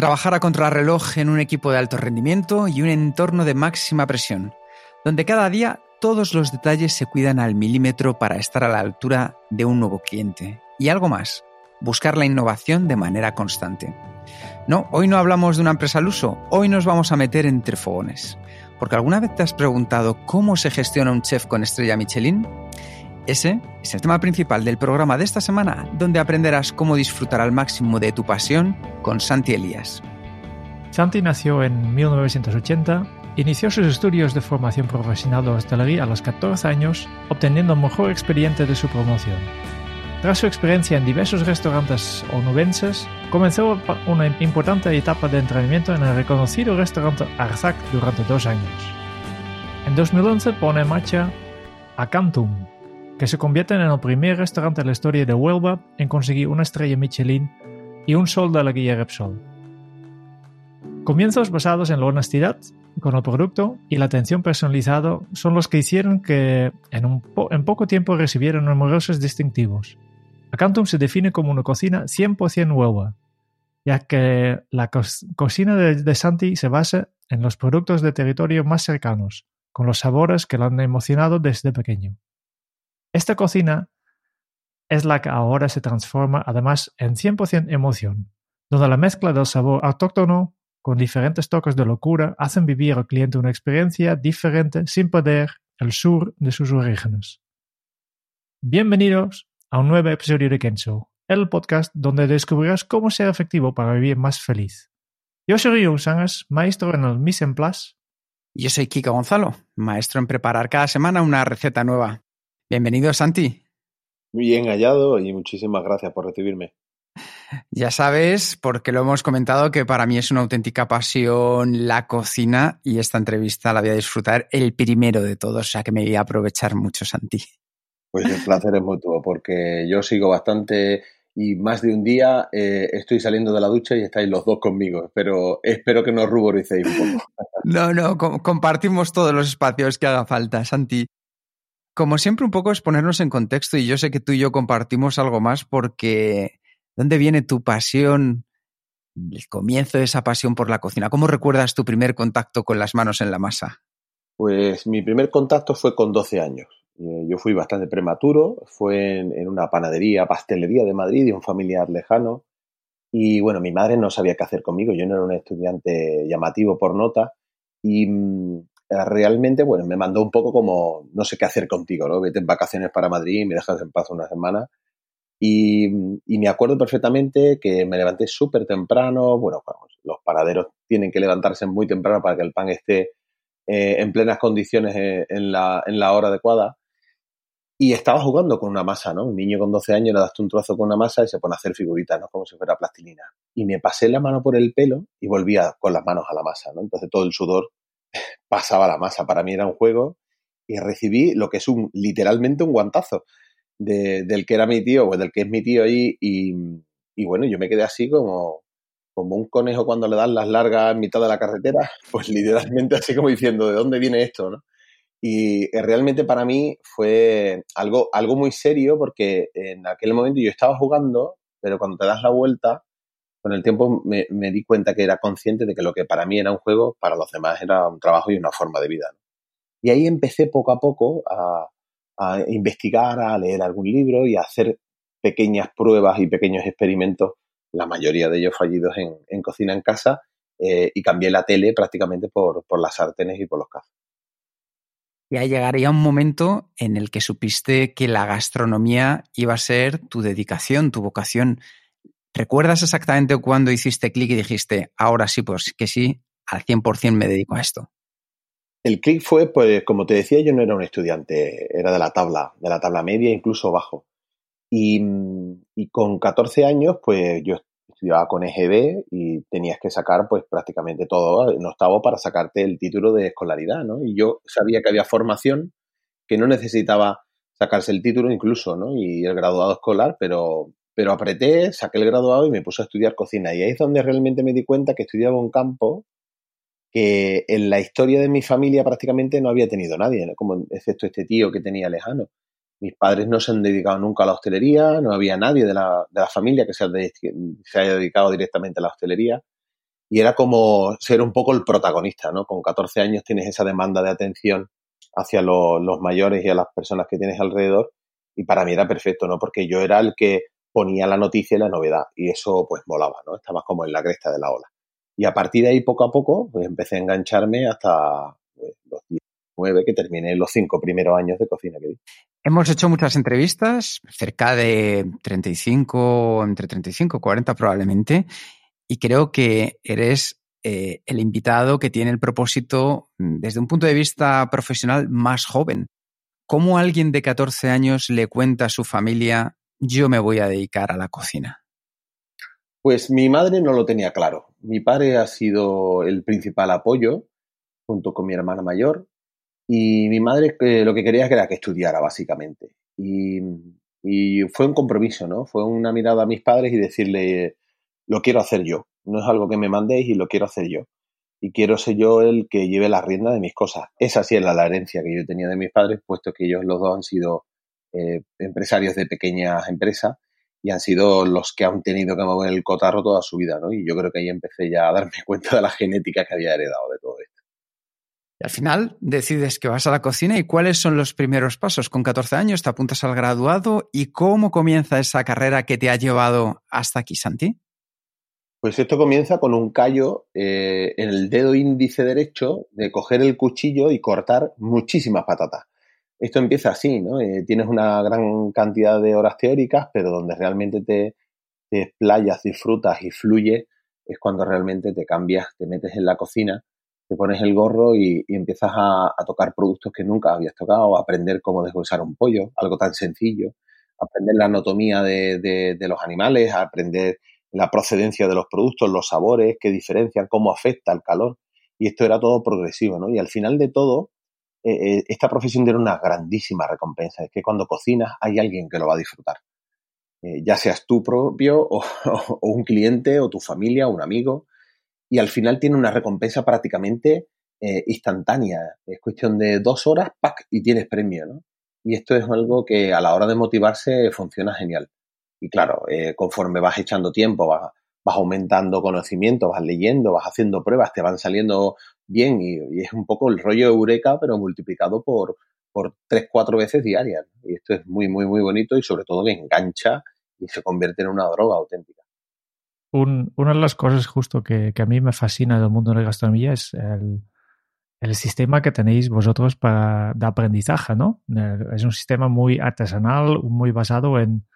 Trabajar a contrarreloj en un equipo de alto rendimiento y un entorno de máxima presión, donde cada día todos los detalles se cuidan al milímetro para estar a la altura de un nuevo cliente. Y algo más, buscar la innovación de manera constante. No, hoy no hablamos de una empresa al uso, hoy nos vamos a meter entre fogones. Porque alguna vez te has preguntado cómo se gestiona un chef con estrella Michelin? Ese es el tema principal del programa de esta semana, donde aprenderás cómo disfrutar al máximo de tu pasión con Santi Elías. Santi nació en 1980, inició sus estudios de formación profesional de hostelería a los 14 años, obteniendo mejor experiencia de su promoción. Tras su experiencia en diversos restaurantes onubenses, comenzó una importante etapa de entrenamiento en el reconocido restaurante Arzac durante dos años. En 2011 pone en marcha Acantum, que se convierte en el primer restaurante de la historia de Huelva en conseguir una estrella Michelin y un sol de la guía Repsol. Comienzos basados en la honestidad con el producto y la atención personalizada son los que hicieron que en, en poco tiempo recibieran numerosos distintivos. Acantum se define como una cocina 100% Huelva, ya que la cocina de, de Santi se basa en los productos de territorio más cercanos, con los sabores que lo han emocionado desde pequeño. Esta cocina es la que ahora se transforma además en 100% emoción, donde la mezcla del sabor autóctono con diferentes toques de locura hacen vivir al cliente una experiencia diferente sin perder el sur de sus orígenes. Bienvenidos a un nuevo episodio de Kenzo, el podcast donde descubrirás cómo ser efectivo para vivir más feliz. Yo soy Rio Sangas, maestro en el Mise en Place. Yo soy Kika Gonzalo, maestro en preparar cada semana una receta nueva. Bienvenido, Santi. Muy bien hallado y muchísimas gracias por recibirme. Ya sabes, porque lo hemos comentado, que para mí es una auténtica pasión la cocina y esta entrevista la voy a disfrutar el primero de todos, o sea que me voy a aprovechar mucho, Santi. Pues el placer es mutuo, porque yo sigo bastante y más de un día eh, estoy saliendo de la ducha y estáis los dos conmigo, pero espero que no ruboricéis un poco. No, no, compartimos todos los espacios que haga falta, Santi. Como siempre, un poco es ponernos en contexto y yo sé que tú y yo compartimos algo más porque ¿dónde viene tu pasión, el comienzo de esa pasión por la cocina? ¿Cómo recuerdas tu primer contacto con las manos en la masa? Pues mi primer contacto fue con 12 años. Eh, yo fui bastante prematuro, fue en, una panadería, pastelería de Madrid de un familiar lejano. Y bueno, mi madre no sabía qué hacer conmigo, yo no era un estudiante llamativo por nota. Y mm, realmente, bueno, me mandó un poco como, no sé qué hacer contigo, ¿no? Vete en vacaciones para Madrid y me dejas en paz una semana. Y, me acuerdo perfectamente que me levanté súper temprano, bueno, los paraderos tienen que levantarse muy temprano para que el pan esté eh, en plenas condiciones eh, en, la, en la hora adecuada. Y estaba jugando con una masa, ¿no? Un niño con 12 años le das un trozo con una masa y se pone a hacer figuritas, ¿no? Como si fuera plastilina. Y me pasé la mano por el pelo y volvía con las manos a la masa, ¿no? Entonces todo el sudor pasaba la masa. Para mí era un juego y recibí lo que es un literalmente un guantazo del que era mi tío o del que es mi tío ahí y, bueno, yo me quedé así como, como un conejo cuando le dan las largas en mitad de la carretera, pues literalmente así como diciendo, ¿de dónde viene esto? Y eh, realmente para mí fue algo, algo muy serio porque en aquel momento yo estaba jugando, pero cuando te das la vuelta con el tiempo me, di cuenta que era consciente de que lo que para mí era un juego, para los demás era un trabajo y una forma de vida. Y ahí empecé poco a poco a, investigar, a leer algún libro y a hacer pequeñas pruebas y pequeños experimentos, la mayoría de ellos fallidos en, cocina en casa, eh, y cambié la tele prácticamente por, por las sartenes y por los cazos. Y ahí llegaría un momento en el que supiste que la gastronomía iba a ser tu dedicación, tu vocación. ¿Recuerdas exactamente cuándo hiciste clic y dijiste, ahora sí, pues que sí, al 100% me dedico a esto? El clic fue, pues, como te decía, yo no era un estudiante, era de la tabla, de la tabla media, incluso bajo. Y, con 14 años, pues yo estudiaba con EGB y tenías que sacar, pues, prácticamente todo en octavo para sacarte el título de escolaridad, ¿no? Y yo sabía que había formación que no necesitaba sacarse el título incluso, ¿no? Y el graduado escolar, pero pero apreté, saqué el graduado y me puse a estudiar cocina. Y ahí es donde realmente me di cuenta que estudiaba un campo que en la historia de mi familia prácticamente no había tenido nadie, como excepto este tío que tenía lejano. Mis padres no se han dedicado nunca a la hostelería, no había nadie de la, de la familia que se, se haya dedicado directamente a la hostelería. y era como ser un poco el protagonista, ¿no? Con 14 años tienes esa demanda de atención hacia los mayores y a las personas que tienes alrededor y para mí era perfecto, ¿no? Porque yo era el que ponía la noticia y la novedad y eso pues molaba, ¿no? Estabas como en la cresta de la ola. Y a partir de ahí, poco a poco, pues empecé a engancharme hasta pues, los 19 que terminé los cinco primeros años de cocina que di. Hemos hecho muchas entrevistas, cerca de 35, entre 35 y 40 probablemente, y creo que eres eh, el invitado que tiene el propósito, mm, desde un punto de vista profesional, más joven. ¿Cómo alguien de 14 años le cuenta a su familia, yo me voy a dedicar a la cocina? Pues mi madre no lo tenía claro. Mi padre ha sido el principal apoyo, junto con mi hermana mayor, y mi madre eh, lo que quería era que estudiara, básicamente. Y, fue un compromiso, ¿no? Fue una mirada a mis padres y decirle, lo quiero hacer yo. No es algo que me mandéis y lo quiero hacer yo. Y quiero ser yo el que lleve la rienda de mis cosas. Esa sí es la, herencia que yo tenía de mis padres, puesto que ellos los dos han sido eh, empresarios de pequeñas empresas y han sido los que han tenido que mover el cotarro toda su vida, ¿no? Y yo creo que ahí empecé ya a darme cuenta de la genética que había heredado de todo esto. Y al final decides que vas a la cocina y cuáles son los primeros pasos. Con 14 años te apuntas al graduado y cómo comienza esa carrera que te ha llevado hasta aquí, Santi. Pues esto comienza con un callo eh, en el dedo índice derecho de coger el cuchillo y cortar muchísimas patatas esto empieza así, ¿no? Eh, tienes una gran cantidad de horas teóricas, pero donde realmente te, te explayas, disfrutas y fluye es cuando realmente te cambias, te metes en la cocina, te pones el gorro y, empiezas a, tocar productos que nunca habías tocado, a aprender cómo deshuesar un pollo, algo tan sencillo, aprender la anatomía de, los animales, aprender la procedencia de los productos, los sabores, qué diferencian, cómo afecta el calor. Y esto era todo progresivo, ¿no? Y al final de todo, eh, eh, esta profesión tiene una grandísima recompensa, es que cuando cocinas hay alguien que lo va a disfrutar. Eh, ya seas tú propio o, un cliente o tu familia o un amigo. Y al final tiene una recompensa prácticamente instantánea. Es cuestión de dos horas, ¡pac! y tienes premio, ¿no? Y esto es algo que a la hora de motivarse funciona genial. Y claro, conforme vas echando tiempo, vas, vas aumentando conocimiento, vas leyendo, vas haciendo pruebas, te van saliendo bien y, es un poco el rollo Eureka, pero multiplicado por, por tres, cuatro veces diarias. Y esto es muy, muy, muy bonito y sobre todo que engancha y se convierte en una droga auténtica. una de las cosas justo que, a mí me fascina del mundo de la gastronomía es el, sistema que tenéis vosotros para, de aprendizaje, ¿no? Es un sistema muy artesanal, muy basado en,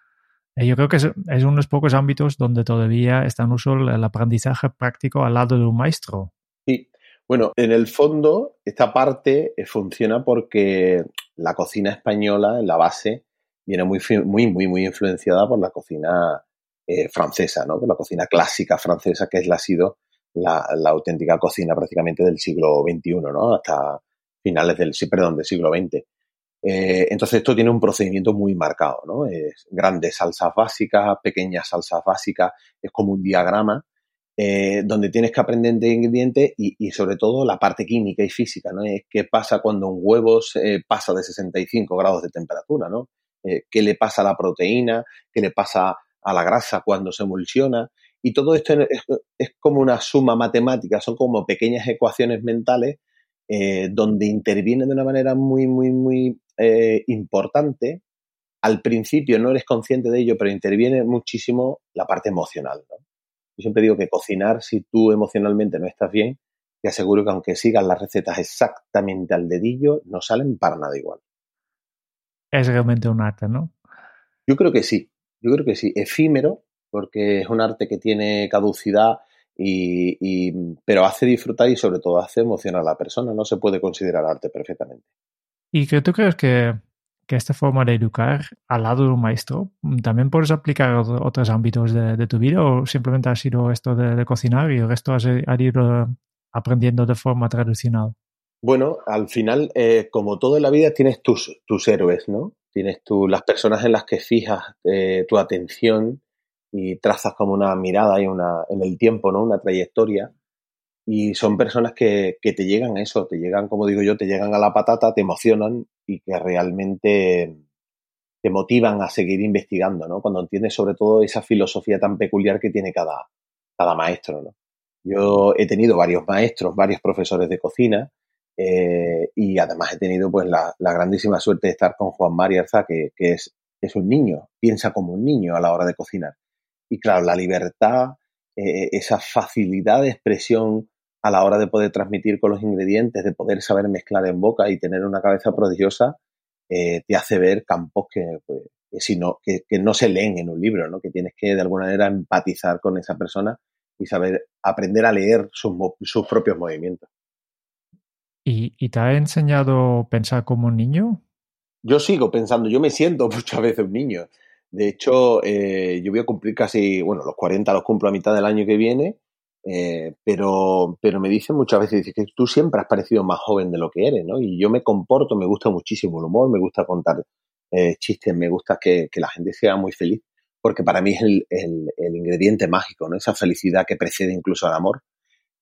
eh, yo creo que es, es, uno de los pocos ámbitos donde todavía está en uso el aprendizaje práctico al lado de un maestro. Bueno, en el fondo esta parte eh, funciona porque la cocina española en la base viene muy, muy, muy, muy influenciada por la cocina eh, francesa, ¿no? Por la cocina clásica francesa que es la, ha sido la, la, auténtica cocina prácticamente del siglo XXI, ¿no? Hasta finales del, perdón, del siglo XX. Eh, entonces esto tiene un procedimiento muy marcado, ¿no? Es grandes salsas básicas, pequeñas salsas básicas, es como un diagrama eh, donde tienes que aprender de ingredientes y, sobre todo la parte química y física, ¿no? ¿Qué pasa cuando un huevo pasa de 65 grados de temperatura, ¿no? Eh, ¿Qué le pasa a la proteína? ¿Qué le pasa a la grasa cuando se emulsiona? Y todo esto es, es como una suma matemática, son como pequeñas ecuaciones mentales eh, donde interviene de una manera muy, muy, muy eh, importante. Al principio no eres consciente de ello, pero interviene muchísimo la parte emocional. Yo siempre digo que cocinar, si tú emocionalmente no estás bien, te aseguro que aunque sigas las recetas exactamente al dedillo, no salen para nada igual. Es realmente un arte, ¿no? Yo creo que sí, yo creo que sí. Efímero, porque es un arte que tiene caducidad y, pero hace disfrutar y sobre todo hace emocionar a la persona. No se puede considerar arte perfectamente. ¿Y que tú crees que, que esta forma de educar al lado de un maestro mm, también puedes aplicar a otros ámbitos de, tu vida o simplemente ha sido esto de, cocinar y el resto has, ido aprendiendo de forma tradicional? Bueno, al final, eh, como todo en la vida, tienes tus, tus héroes, ¿no? Tienes tú, las personas en las que fijas eh, tu atención y trazas como una mirada y una, en el tiempo, ¿no? Una trayectoria. Y son personas que, que te llegan a eso, te llegan, como digo yo, te llegan a la patata, te emocionan y que realmente te motivan a seguir investigando, ¿no? Cuando entiendes sobre todo esa filosofía tan peculiar que tiene cada, cada maestro, ¿no? Yo he tenido varios maestros, varios profesores de cocina eh, y además he tenido pues la, grandísima suerte de estar con Juan María Arza, que, es, es un niño, piensa como un niño a la hora de cocinar. Y claro, la libertad, eh, esa facilidad de expresión a la hora de poder transmitir con los ingredientes, de poder saber mezclar en boca y tener una cabeza prodigiosa, eh, te hace ver campos que, pues, que, que, no se leen en un libro, ¿no? que tienes que de alguna manera empatizar con esa persona y saber aprender a leer sus, sus propios movimientos. ¿Y, te ha enseñado a pensar como un niño? Yo sigo pensando, yo me siento muchas veces un niño. De hecho, eh, yo voy a cumplir casi, bueno, los 40 los cumplo a mitad del año que viene, eh, pero, pero me dicen muchas veces que tú siempre has parecido más joven de lo que eres, ¿no? Y yo me comporto, me gusta muchísimo el humor, me gusta contar eh, chistes, me gusta que, la gente sea muy feliz, porque para mí es el, ingrediente mágico, ¿no? Esa felicidad que precede incluso al amor.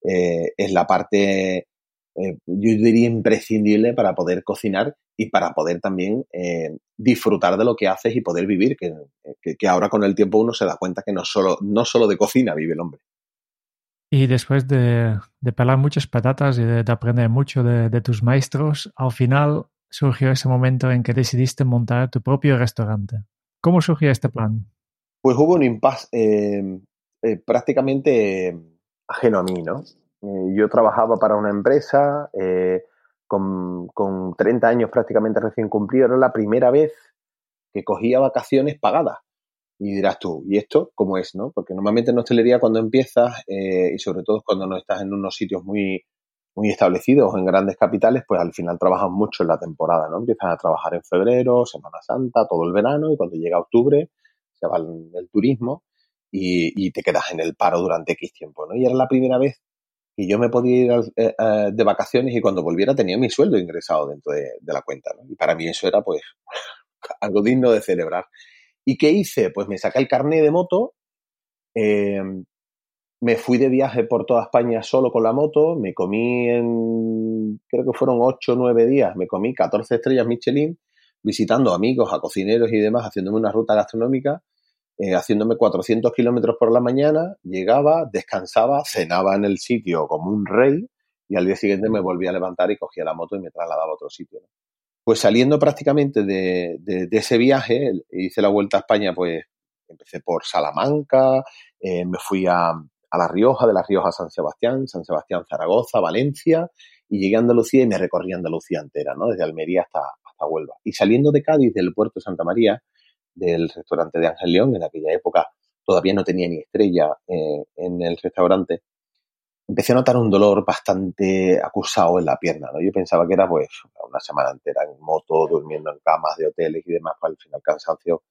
es la parte eh, yo diría imprescindible para poder cocinar y para poder también eh, disfrutar de lo que haces y poder vivir, que, que, ahora con el tiempo uno se da cuenta que no solo, no solo de cocina vive el hombre. Y después de, pelar muchas patatas y de, aprender mucho de, tus maestros, al final surgió ese momento en que decidiste montar tu propio restaurante. ¿Cómo surgió este plan? Pues hubo un impasse eh, prácticamente ajeno a mí, ¿no? Eh, yo trabajaba para una empresa eh, con, con, 30 años prácticamente recién cumplido. Era la primera vez que cogía vacaciones pagadas. Y dirás tú, ¿y esto cómo es? no? Porque normalmente en hostelería cuando empiezas, eh, y sobre todo cuando no estás en unos sitios muy, muy establecidos en grandes capitales, pues al final trabajas mucho en la temporada, ¿no? Empiezas a trabajar en febrero, Semana Santa, todo el verano, y cuando llega octubre se va el, turismo y, te quedas en el paro durante X tiempo, ¿no? Y era la primera vez y yo me podía ir eh, eh, de vacaciones y cuando volviera tenía mi sueldo ingresado dentro de, la cuenta. ¿no? Y para mí eso era pues algo digno de celebrar. ¿Y qué hice? Pues me saqué el carnet de moto, em, me fui de viaje por toda España solo con la moto, me comí en, creo que fueron 8 o 9 días, me comí 14 estrellas Michelin, visitando amigos, a cocineros y demás, haciéndome una ruta gastronómica eh, haciéndome 400 kilómetros por la mañana, llegaba, descansaba, cenaba en el sitio como un rey y al día siguiente me volvía a levantar y cogía la moto y me trasladaba a otro sitio. Pues saliendo prácticamente de, ese viaje, hice la vuelta a España, pues empecé por Salamanca, eh, me fui a, a, La Rioja, de La Rioja a San Sebastián, San Sebastián, Zaragoza, Valencia, y llegué a Andalucía y me recorrí Andalucía entera, ¿no? Desde Almería hasta, hasta Huelva. Y saliendo de Cádiz, del puerto de Santa María, del restaurante de Ángel León, en aquella época todavía no tenía ni estrella eh, en el restaurante, empecé a notar un dolor bastante acusado en la pierna, ¿no? Yo pensaba que era pues una semana entera en moto, durmiendo en camas de hoteles y demás, pues al final cansancio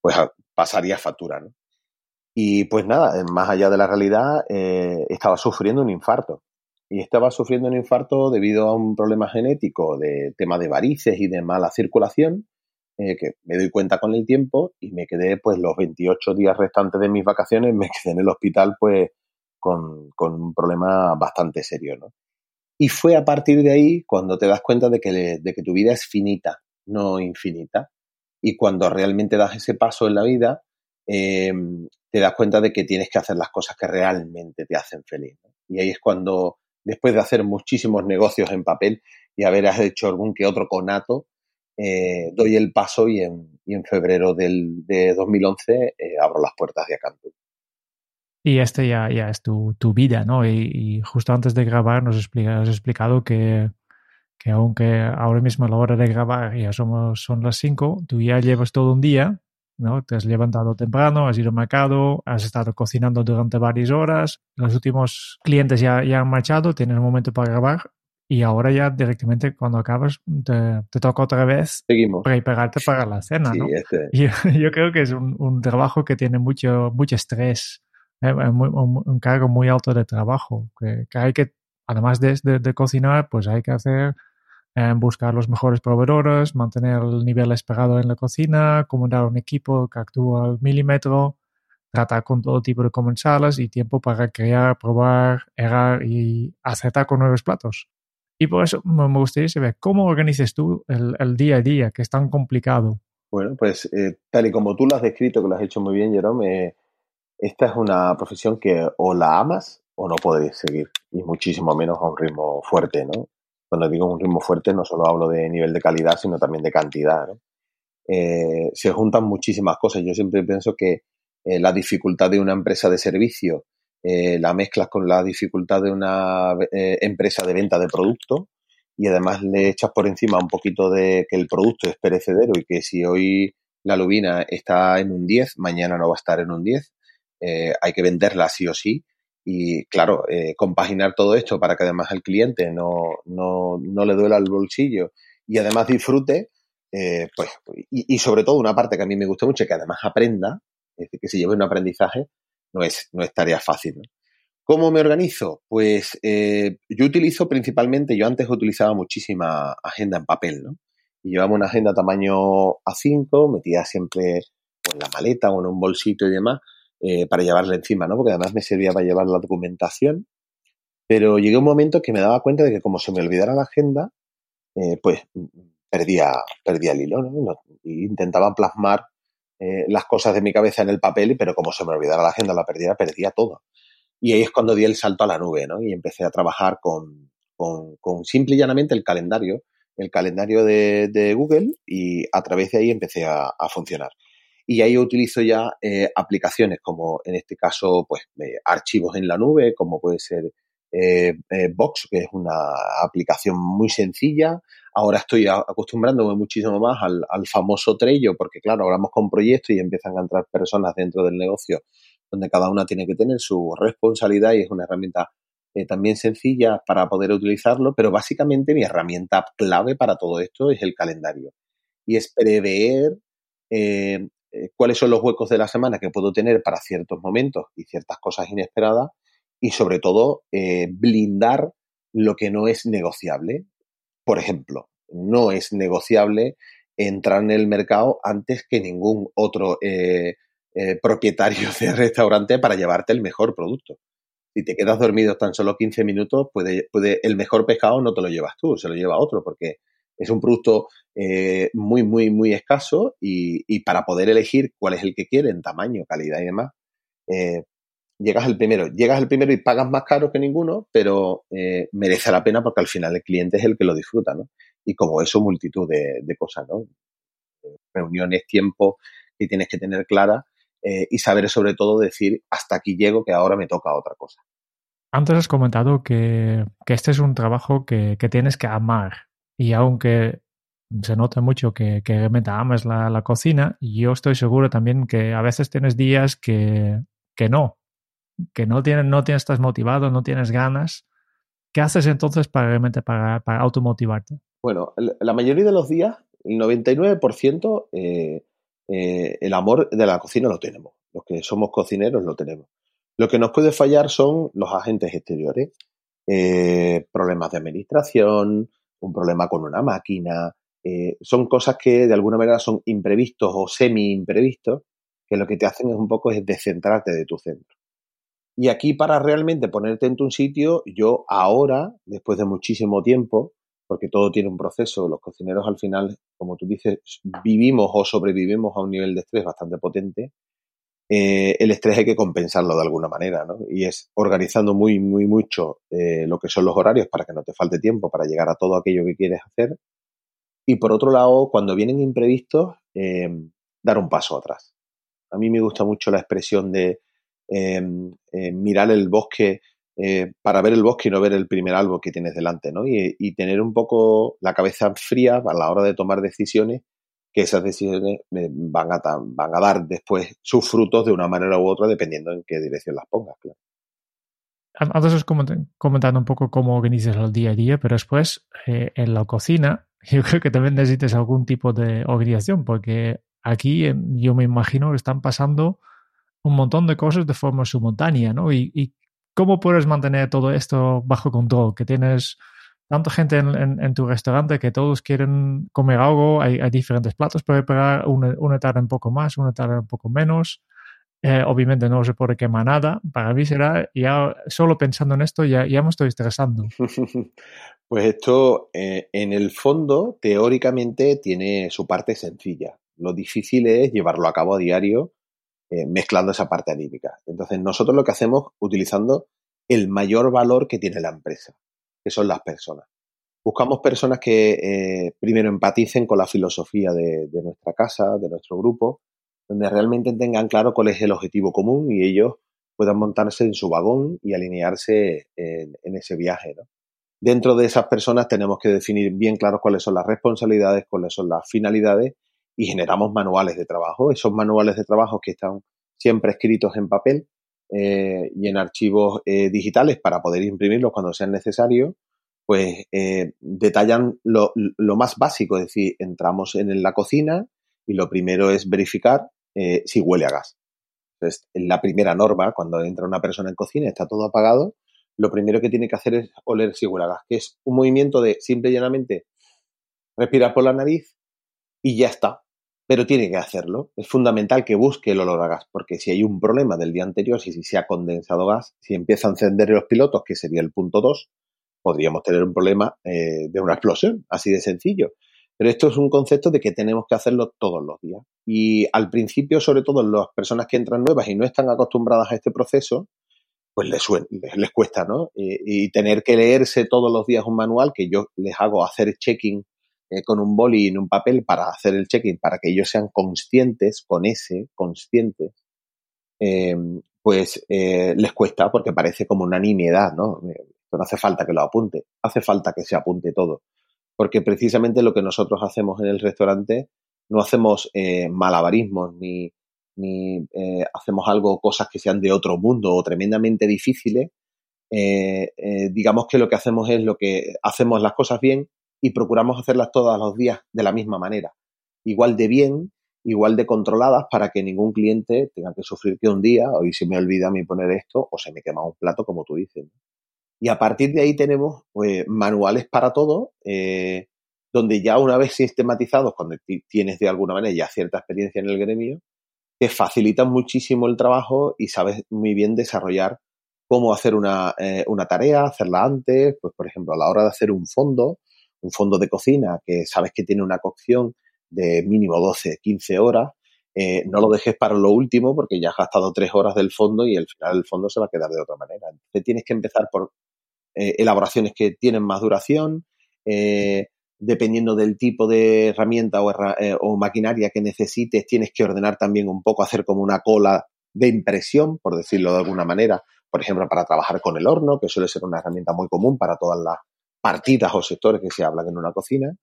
pues pasaría factura, ¿no? Y pues nada, más allá de la realidad, eh, estaba sufriendo un infarto. Y estaba sufriendo un infarto debido a un problema genético de tema de varices y de mala circulación eh, que me doy cuenta con el tiempo y me quedé pues los 28 días restantes de mis vacaciones, me quedé en el hospital pues con, un problema bastante serio, ¿no? Y fue a partir de ahí cuando te das cuenta de que, de que tu vida es finita, no infinita. Y cuando realmente das ese paso en la vida, em, te das cuenta de que tienes que hacer las cosas que realmente te hacen feliz. Y ahí es cuando, después de hacer muchísimos negocios en papel y haber hecho algún que otro conato, eh, doy el paso y en, febrero del, de 2011 eh, abro las puertas de Acanto. Y este ya, ya es tu, tu vida, ¿no? Y, justo antes de grabar nos explica, has explicado que, que, aunque ahora mismo a la hora de grabar ya somos, son las 5, tú ya llevas todo un día, ¿no? Te has levantado temprano, has ido al mercado, has estado cocinando durante varias horas, los últimos clientes ya, ya han marchado, tienes un momento para grabar y ahora ya directamente cuando acabas te, toca otra vez prepararte para la cena, ¿no? Este. Yo, creo que es un, trabajo que tiene mucho, mucho estrés, ¿eh? un, cargo muy alto de trabajo, que, hay que, además de, de, cocinar, pues hay que hacer, eh, buscar los mejores proveedores, mantener el nivel esperado en la cocina, comandar un equipo que actúa al milímetro, tratar con todo tipo de comensales y tiempo para crear, probar, errar y acertar con nuevos platos. Y por eso me gustaría saber cómo organizas tú el, día a día, que es tan complicado. Bueno, pues eh, tal y como tú lo has descrito, que lo has hecho muy bien, Jerome, eh, esta es una profesión que o la amas o no podéis seguir, y muchísimo menos a un ritmo fuerte, ¿no? Cuando digo un ritmo fuerte no solo hablo de nivel de calidad, sino también de cantidad, eh, se juntan muchísimas cosas. Yo siempre pienso que eh, la dificultad de una empresa de servicio eh, la mezclas con la dificultad de una empresa de venta de producto y además le echas por encima un poquito de que el producto es perecedero y que si hoy la lubina está en un 10, mañana no va a estar en un 10. Hay que venderla sí o sí y claro, eh, compaginar todo esto para que además el cliente no, no, no le duela el bolsillo y además disfrute, eh, pues, y, y, sobre todo una parte que a mí me gusta mucho, que además aprenda, es decir, que se lleve un aprendizaje, no es, no es tarea fácil. ¿no? ¿Cómo me organizo? Pues eh, yo utilizo principalmente, yo antes utilizaba muchísima agenda en papel, ¿no? Y llevaba una agenda tamaño A5, metía siempre en la maleta o en un bolsito y demás, eh, para llevarla encima, ¿no? Porque además me servía para llevar la documentación. Pero llegué un momento que me daba cuenta de que como se me olvidara la agenda, eh, pues perdía, perdía el hilo, ¿no? intentaba plasmar eh, las cosas de mi cabeza en el papel, pero como se me olvidara la agenda, la perdía, perdía todo. Y ahí es cuando di el salto a la nube, ¿no? Y empecé a trabajar con, con, con simple y llanamente el calendario, el calendario de, de, Google y a través de ahí empecé a funcionar y ahí utilizo ya eh, aplicaciones como en este caso pues eh, archivos en la nube como puede ser eh, Box que es una aplicación muy sencilla ahora estoy acostumbrándome muchísimo más al, al, famoso Trello porque claro hablamos con proyectos y empiezan a entrar personas dentro del negocio donde cada una tiene que tener su responsabilidad y es una herramienta también sencilla para poder utilizarlo, pero básicamente mi herramienta clave para todo esto es el calendario. Y es prever eh, eh, cuáles son los huecos de la semana que puedo tener para ciertos momentos y ciertas cosas inesperadas y sobre todo eh, blindar lo que no es negociable. Por ejemplo, no es negociable entrar en el mercado antes que ningún otro eh, propietario de restaurante para llevarte el mejor producto. Si te quedas dormido tan solo 15 minutos, puede, puede, el mejor pescado no te lo llevas tú, se lo lleva otro, porque es un producto eh, muy, muy, muy escaso y, para poder elegir cuál es el que quiere en tamaño, calidad y demás, eh, llegas el primero. Llegas el primero y pagas más caro que ninguno, pero eh, merece la pena porque al final el cliente es el que lo disfruta, ¿no? Y como eso, multitud de, cosas, ¿no? Reuniones, tiempo que tienes que tener clara y saber sobre todo decir hasta aquí llego que ahora me toca otra cosa. Antes has comentado que, este es un trabajo que, que, tienes que amar. Y aunque se nota mucho que, que realmente amas la, la, cocina, yo estoy seguro también que a veces tienes días que, que no, que no tienes, no tienes, estás motivado, no tienes ganas. ¿Qué haces entonces para realmente para, para automotivarte? Bueno, la mayoría de los días, el 99%, eh, eh, el amor de la cocina lo tenemos. Los que somos cocineros lo tenemos. Lo que nos puede fallar son los agentes exteriores, eh, problemas de administración, un problema con una máquina. Eh, son cosas que de alguna manera son imprevistos o semi-imprevistos, que lo que te hacen es un poco es descentrarte de tu centro. Y aquí para realmente ponerte en tu sitio, yo ahora, después de muchísimo tiempo, porque todo tiene un proceso, los cocineros al final, como tú dices, vivimos o sobrevivimos a un nivel de estrés bastante potente, eh, el estrés hay que compensarlo de alguna manera. Y es organizando muy, muy mucho eh, lo que son los horarios para que no te falte tiempo para llegar a todo aquello que quieres hacer. Y por otro lado, cuando vienen imprevistos, eh, dar un paso atrás. A mí me gusta mucho la expresión de mirar el bosque para ver el bosque y no ver el primer árbol que tienes delante, ¿no? Y tener un poco la cabeza fría a la hora de tomar decisiones que esas decisiones van a, dar después sus frutos de una manera u otra dependiendo en qué dirección las pongas, claro. Antes os comentando un poco cómo organizas el día a día, pero después eh, en la cocina yo creo que también necesitas algún tipo de organización, porque aquí yo me imagino que están pasando un montón de cosas de forma simultánea, ¿no? Y, y, cómo puedes mantener todo esto bajo control, que tienes tanta gente en, tu restaurante que todos quieren comer algo, hay, diferentes platos para preparar, una, una, tarde un poco más, una tarde un poco menos. Eh, obviamente no se puede quemar nada. Para mí será, ya solo pensando en esto, ya, ya me estoy estresando. Pues esto, eh, en el fondo, teóricamente tiene su parte sencilla. Lo difícil es llevarlo a cabo a diario, eh, mezclando esa parte anímica. Entonces, nosotros lo que hacemos, utilizando el mayor valor que tiene la empresa, que son las personas. Buscamos personas que eh, primero empaticen con la filosofía de, nuestra casa, de nuestro grupo, donde realmente tengan claro cuál es el objetivo común y ellos puedan montarse en su vagón y alinearse en, ese viaje. Dentro de esas personas tenemos que definir bien claro cuáles son las responsabilidades, cuáles son las finalidades y generamos manuales de trabajo. Esos manuales de trabajo que están siempre escritos en papel eh, y en archivos eh, digitales para poder imprimirlos cuando sean necesarios, pues eh, detallan lo, más básico, es decir, entramos en la cocina y lo primero es verificar si huele a gas. Entonces, la primera norma, cuando entra una persona en cocina y está todo apagado, lo primero que tiene que hacer es oler si huele a gas, que es un movimiento de simple y llanamente respirar por la nariz y ya está pero tiene que hacerlo. Es fundamental que busque el olor a gas, porque si hay un problema del día anterior, si, se ha condensado gas, si empieza a encender los pilotos, que sería el punto 2, podríamos tener un problema eh, de una explosión, así de sencillo. Pero esto es un concepto de que tenemos que hacerlo todos los días. Y al principio, sobre todo las personas que entran nuevas y no están acostumbradas a este proceso, pues les, les, cuesta, ¿no? y tener que leerse todos los días un manual que yo les hago hacer checking eh, con un boli en un papel para hacer el check-in, para que ellos sean conscientes, con ese, conscientes, em, pues eh, les cuesta porque parece como una nimiedad, ¿no? No hace falta que lo apunte, hace falta que se apunte todo. Porque precisamente lo que nosotros hacemos en el restaurante, no hacemos eh, malabarismos ni, ni hacemos algo, cosas que sean de otro mundo o tremendamente difíciles. digamos que lo que hacemos es lo que hacemos las cosas bien y procuramos hacerlas todos los días de la misma manera, igual de bien, igual de controladas para que ningún cliente tenga que sufrir que un día, hoy se me olvida a mí poner esto o se me quema un plato, como tú dices. Y a partir de ahí tenemos pues, manuales para todo, eh, donde ya una vez sistematizados, cuando tienes de alguna manera ya cierta experiencia en el gremio, te facilitan muchísimo el trabajo y sabes muy bien desarrollar cómo hacer una, eh, una tarea, hacerla antes, pues por ejemplo, a la hora de hacer un fondo, un fondo de cocina que sabes que tiene una cocción de mínimo 12, 15 horas, eh, no lo dejes para lo último porque ya has gastado tres horas del fondo y el final del fondo se va a quedar de otra manera. Entonces tienes que empezar por eh, elaboraciones que tienen más duración, eh, dependiendo del tipo de herramienta o, o, maquinaria que necesites, tienes que ordenar también un poco, hacer como una cola de impresión, por decirlo de alguna manera, por ejemplo, para trabajar con el horno, que suele ser una herramienta muy común para todas las partidas o sectores que se hablan en una cocina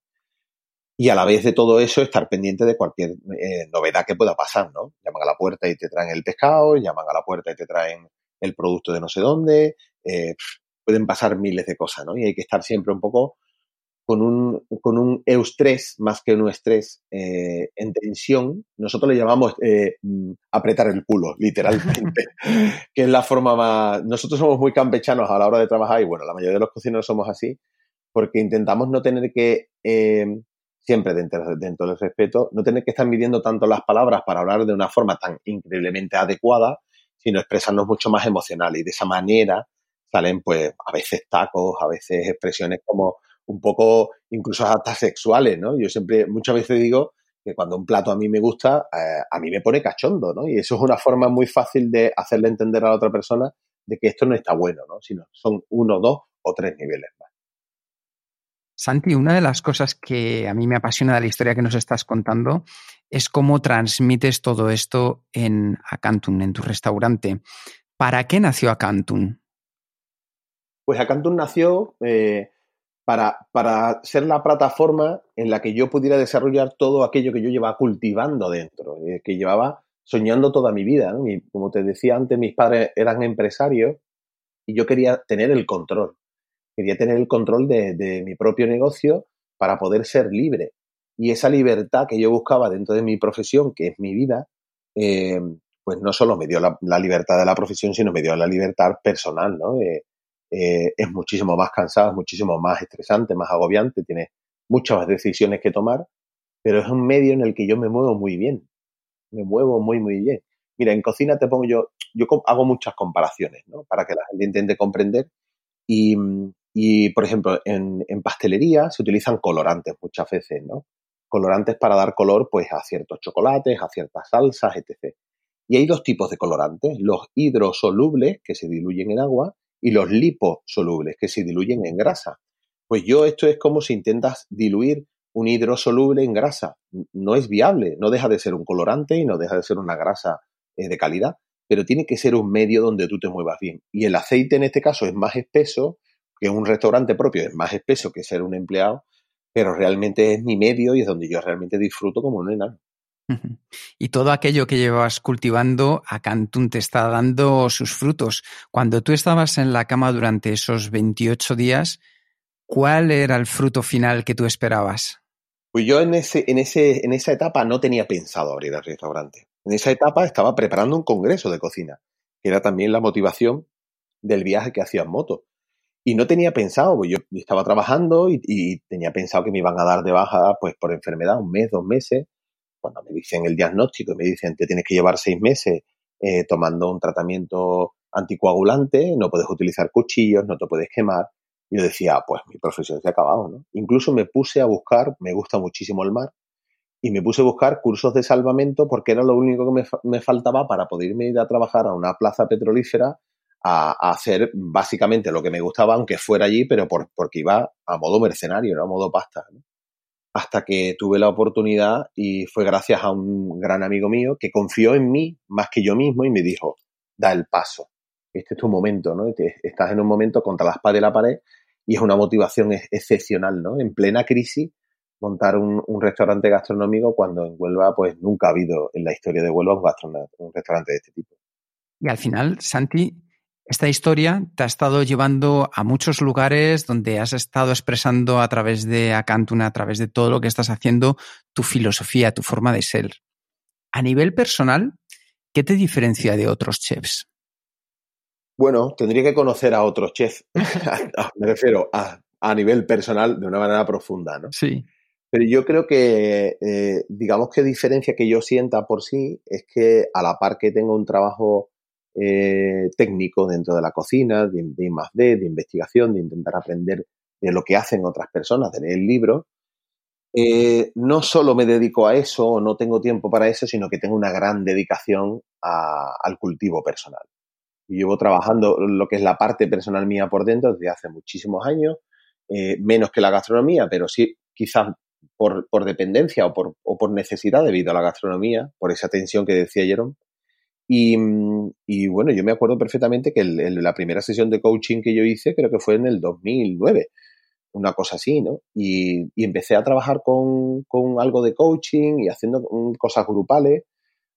y a la vez de todo eso estar pendiente de cualquier eh, novedad que pueda pasar, ¿no? Llaman a la puerta y te traen el pescado, llaman a la puerta y te traen el producto de no sé dónde, eh, pueden pasar miles de cosas, ¿no? Y hay que estar siempre un poco con un, con un eustrés más que un estrés eh, en tensión. Nosotros le llamamos mm, apretar el culo, literalmente, que es la forma más... Nosotros somos muy campechanos a la hora de trabajar y bueno, la mayoría de los cocineros somos así porque intentamos no tener que, eh, siempre dentro, dentro del respeto, no tener que estar midiendo tanto las palabras para hablar de una forma tan increíblemente adecuada, sino expresarnos mucho más emocional y de esa manera salen pues a veces tacos, a veces expresiones como un poco incluso hasta sexuales, ¿no? Yo siempre, muchas veces digo que cuando un plato a mí me gusta, eh, a mí me pone cachondo, ¿no? Y eso es una forma muy fácil de hacerle entender a la otra persona de que esto no está bueno, ¿no? Sino son uno, dos o tres niveles más. Santi, una de las cosas que a mí me apasiona de la historia que nos estás contando es cómo transmites todo esto en Acantun, en tu restaurante. ¿Para qué nació Acantun? Pues Acantun nació eh, para, para, ser la plataforma en la que yo pudiera desarrollar todo aquello que yo llevaba cultivando dentro, eh, que llevaba soñando toda mi vida. como te decía antes, mis padres eran empresarios y yo quería tener el control quería tener el control de, mi propio negocio para poder ser libre. Y esa libertad que yo buscaba dentro de mi profesión, que es mi vida, eh, pues no solo me dio la, libertad de la profesión, sino me dio la libertad personal, ¿no? Eh, es muchísimo más cansado, es muchísimo más estresante, más agobiante, tiene muchas decisiones que tomar, pero es un medio en el que yo me muevo muy bien, me muevo muy, muy bien. Mira, en cocina te pongo yo, yo hago muchas comparaciones, ¿no? Para que la gente intente comprender y, y, por ejemplo, en, pastelería se utilizan colorantes muchas veces, ¿no? Colorantes para dar color, pues, a ciertos chocolates, a ciertas salsas, etc. Y hay dos tipos de colorantes, los hidrosolubles, que se diluyen en agua, y los liposolubles, que se diluyen en grasa. Pues yo esto es como si intentas diluir un hidrosoluble en grasa. No es viable, no deja de ser un colorante y no deja de ser una grasa eh, de calidad, pero tiene que ser un medio donde tú te muevas bien. Y el aceite en este caso es más espeso, que un restaurante propio es más espeso que ser un empleado, pero realmente es mi medio y es donde yo realmente disfruto como un enano. Y todo aquello que llevas cultivando a Cantún te está dando sus frutos. Cuando tú estabas en la cama durante esos 28 días, ¿cuál era el fruto final que tú esperabas? Pues yo en, ese, en, ese, en esa etapa no tenía pensado abrir el restaurante. En esa etapa estaba preparando un congreso de cocina, que era también la motivación del viaje que hacía en moto. Y no tenía pensado, pues yo estaba trabajando y, tenía pensado que me iban a dar de baja pues por enfermedad un mes, dos meses. Cuando me dicen el diagnóstico y me dicen que tienes que llevar seis meses eh, tomando un tratamiento anticoagulante, no puedes utilizar cuchillos, no te puedes quemar. Yo decía, pues mi profesión se ha acabado, ¿no? Incluso me puse a buscar, me gusta muchísimo el mar, y me puse a buscar cursos de salvamento porque era lo único que me, me faltaba para poderme ir a trabajar a una plaza petrolífera a, hacer básicamente lo que me gustaba, aunque fuera allí, pero por, porque iba a modo mercenario, ¿no? a modo pasta. Hasta que tuve la oportunidad y fue gracias a un gran amigo mío que confió en mí más que yo mismo y me dijo, da el paso. Este es tu momento, ¿no? Estás en un momento contra la espada de la pared y es una motivación excepcional, ¿no? En plena crisis, montar un, restaurante gastronómico cuando en Huelva, pues nunca ha habido en la historia de Huelva un, un restaurante de este tipo. Y al final, Santi, esta historia te ha estado llevando a muchos lugares donde has estado expresando a través de Acantuna, a través de todo lo que estás haciendo, tu filosofía, tu forma de ser. A nivel personal, ¿qué te diferencia de otros chefs? Bueno, tendría que conocer a otros chefs. Me refiero a, nivel personal de una manera profunda, ¿no? Sí. Pero yo creo que, eh, digamos que diferencia que yo sienta por sí es que a la par que tengo un trabajo eh, técnico dentro de la cocina, de, de de investigación, de intentar aprender de lo que hacen otras personas, de leer libros. Eh, no solo me dedico a eso o no tengo tiempo para eso, sino que tengo una gran dedicación al cultivo personal. llevo trabajando lo que es la parte personal mía por dentro desde hace muchísimos años, eh, menos que la gastronomía, pero sí quizás por, dependencia o por, o por, necesidad debido a la gastronomía, por esa tensión que decía Jerome. Y, bueno, yo me acuerdo perfectamente que la primera sesión de coaching que yo hice creo que fue en el 2009, una cosa así, ¿no? Y, empecé a trabajar con, algo de coaching y haciendo cosas grupales.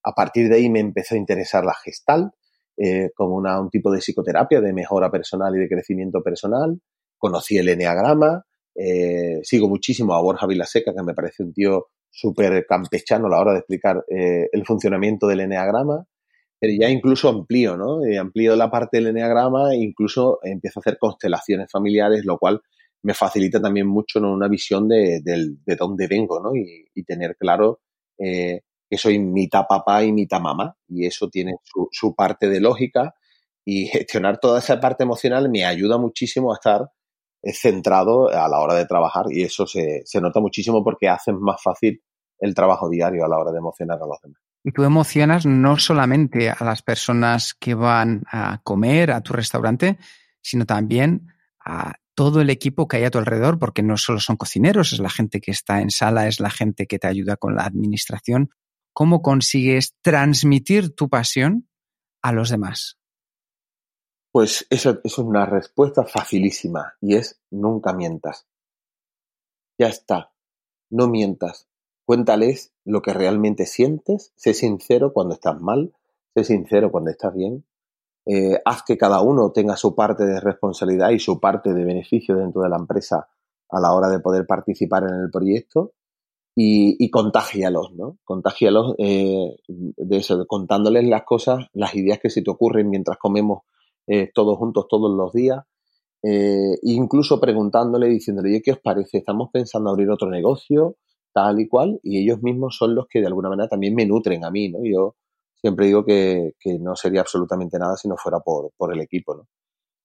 A partir de ahí me empezó a interesar la gestal eh, como un tipo de psicoterapia de mejora personal y de crecimiento personal. Conocí el eneagrama, eh, sigo muchísimo a Borja Vilaseca, que me parece un tío súper campechano a la hora de explicar eh, el funcionamiento del eneagrama pero ya incluso amplío, ¿no? Eh, amplío la parte del eneagrama e incluso empiezo a hacer constelaciones familiares, lo cual me facilita también mucho ¿no? una visión de, de, dónde vengo, ¿no? Y, tener claro eh, que soy mitad papá y mitad mamá, y eso tiene su, su, parte de lógica, y gestionar toda esa parte emocional me ayuda muchísimo a estar eh, centrado a la hora de trabajar, y eso se, se nota muchísimo porque hace más fácil el trabajo diario a la hora de emocionar a los demás. Y tú emocionas no solamente a las personas que van a comer a tu restaurante, sino también a todo el equipo que hay a tu alrededor, porque no solo son cocineros, es la gente que está en sala, es la gente que te ayuda con la administración. ¿Cómo consigues transmitir tu pasión a los demás? Pues eso, es una respuesta facilísima y es nunca mientas. Ya está, no mientas. Cuéntales lo que realmente sientes, sé sincero cuando estás mal, sé sincero cuando estás bien, eh, haz que cada uno tenga su parte de responsabilidad y su parte de beneficio dentro de la empresa a la hora de poder participar en el proyecto y, y contágialos, ¿no? Contágialos eh, de eso, contándoles las cosas, las ideas que se te ocurren mientras comemos eh, todos juntos todos los días, incluso preguntándole, diciéndole, ¿qué os parece? ¿Estamos pensando abrir otro negocio? Tal y cual, y ellos mismos son los que de alguna manera también me nutren a mí, ¿no? Yo siempre digo que, no sería absolutamente nada si no fuera por, el equipo, ¿no?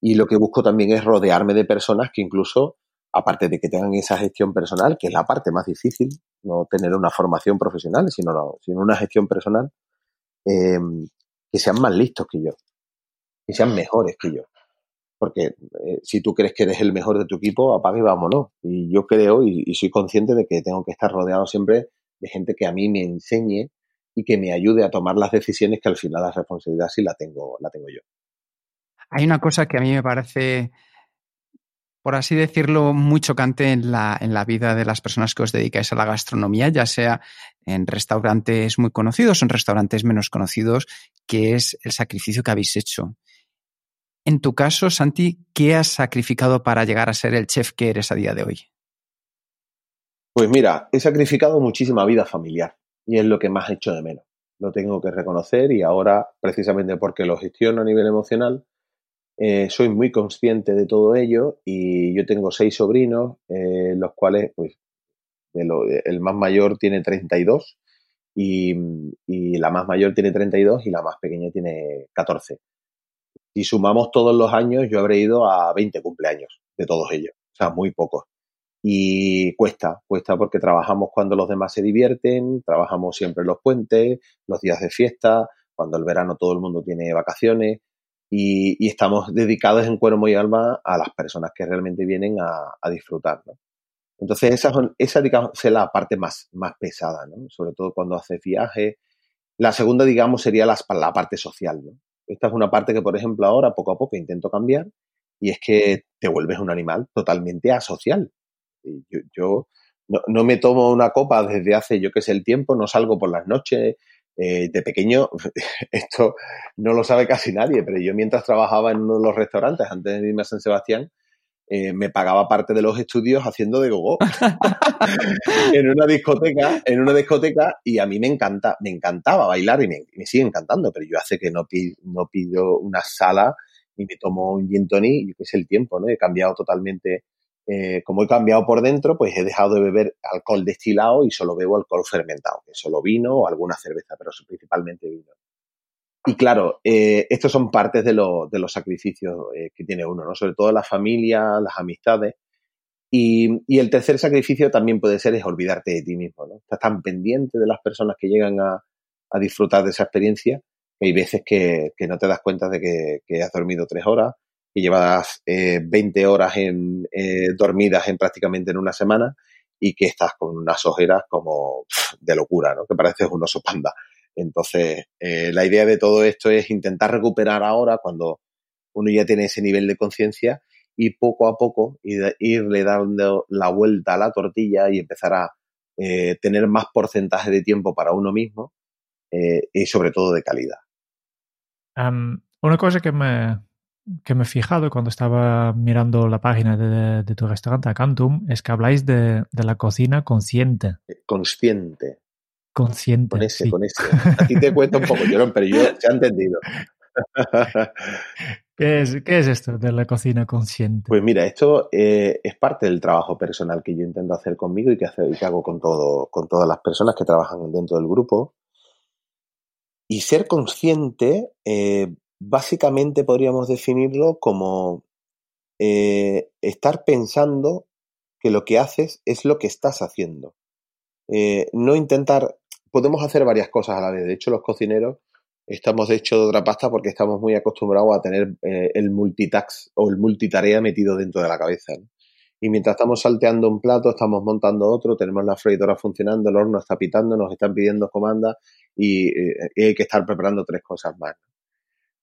Y lo que busco también es rodearme de personas que incluso, aparte de que tengan esa gestión personal, que es la parte más difícil, no tener una formación profesional, sino, sino una gestión personal, em, que sean más listos que yo, que sean mejores que yo. Porque eh, si tú crees que eres el mejor de tu equipo, apague y vámonos. Y yo creo y, soy consciente de que tengo que estar rodeado siempre de gente que a mí me enseñe y que me ayude a tomar las decisiones que al final la responsabilidad sí la tengo, la tengo yo. Hay una cosa que a mí me parece, por así decirlo, muy chocante en la, en la vida de las personas que os dedicáis a la gastronomía, ya sea en restaurantes muy conocidos o en restaurantes menos conocidos, que es el sacrificio que habéis hecho. En tu caso, Santi, ¿qué has sacrificado para llegar a ser el chef que eres a día de hoy? Pues mira, he sacrificado muchísima vida familiar y es lo que más he hecho de menos. Lo tengo que reconocer y ahora, precisamente porque lo gestiono a nivel emocional, eh, soy muy consciente de todo ello y yo tengo seis sobrinos, eh, los cuales, pues, el más mayor tiene 32 y, y la más mayor tiene 32 y la más pequeña tiene 14 si sumamos todos los años, yo habré ido a 20 cumpleaños de todos ellos, o sea, muy pocos. Y cuesta, cuesta porque trabajamos cuando los demás se divierten, trabajamos siempre los puentes, los días de fiesta, cuando el verano todo el mundo tiene vacaciones y, estamos dedicados en cuerpo y alma a las personas que realmente vienen a, disfrutar. Entonces, esa, esa digamos, es la parte más, más pesada, ¿no? sobre todo cuando haces viajes. La segunda, digamos, sería la, la parte social. ¿no? Esta es una parte que, por ejemplo, ahora poco a poco intento cambiar y es que te vuelves un animal totalmente asocial. Yo, no, me tomo una copa desde hace, yo qué sé, el tiempo, no salgo por las noches. Eh, de pequeño, esto no lo sabe casi nadie, pero yo mientras trabajaba en uno de los restaurantes antes de irme a San Sebastián, eh, me pagaba parte de los estudios haciendo de gogo en una discoteca, en una discoteca, y a mí me encanta, me encantaba bailar y me, sigue encantando, pero yo hace que no, pido, no pido una sala ni me tomo un gin tonic, y es el tiempo, ¿no? He cambiado totalmente, eh, como he cambiado por dentro, pues he dejado de beber alcohol destilado y solo bebo alcohol fermentado, que solo vino o alguna cerveza, pero principalmente vino. Y claro, eh, estos son partes de, de los sacrificios eh, que tiene uno, ¿no? Sobre todo la familia, las amistades. Y, el tercer sacrificio también puede ser es olvidarte de ti mismo, ¿no? Estás tan pendiente de las personas que llegan a, disfrutar de esa experiencia que hay veces que, no te das cuenta de que, que, has dormido tres horas, que llevas eh, 20 horas en, eh, dormidas en prácticamente en una semana y que estás con unas ojeras como de locura, ¿no? Que pareces un oso panda. Entonces, eh, la idea de todo esto es intentar recuperar ahora cuando uno ya tiene ese nivel de conciencia y poco a poco irle dando la vuelta a la tortilla y empezar a eh, tener más porcentaje de tiempo para uno mismo eh, y sobre todo de calidad. una cosa que me, que me he fijado cuando estaba mirando la página de, tu restaurante Acantum es que habláis de, de la cocina consciente. Consciente. Consciente. Con ese, con ese. A ti te cuento un poco, Llorón, pero yo se ha entendido. ¿Qué es, ¿Qué es, esto de la cocina consciente? Pues mira, esto eh, es parte del trabajo personal que yo intento hacer conmigo y que, hace, y que hago con, todo, con todas las personas que trabajan dentro del grupo. Y ser consciente, eh, básicamente podríamos definirlo como eh, estar pensando que lo que haces es lo que estás haciendo. no intentar podemos hacer varias cosas a la vez. De hecho, los cocineros estamos hechos de otra pasta porque estamos muy acostumbrados a tener eh, el multitask o el multitarea metido dentro de la cabeza. Y mientras estamos salteando un plato, estamos montando otro, tenemos la freidora funcionando, el horno está pitando, nos están pidiendo comandas y, eh, hay que estar preparando tres cosas más.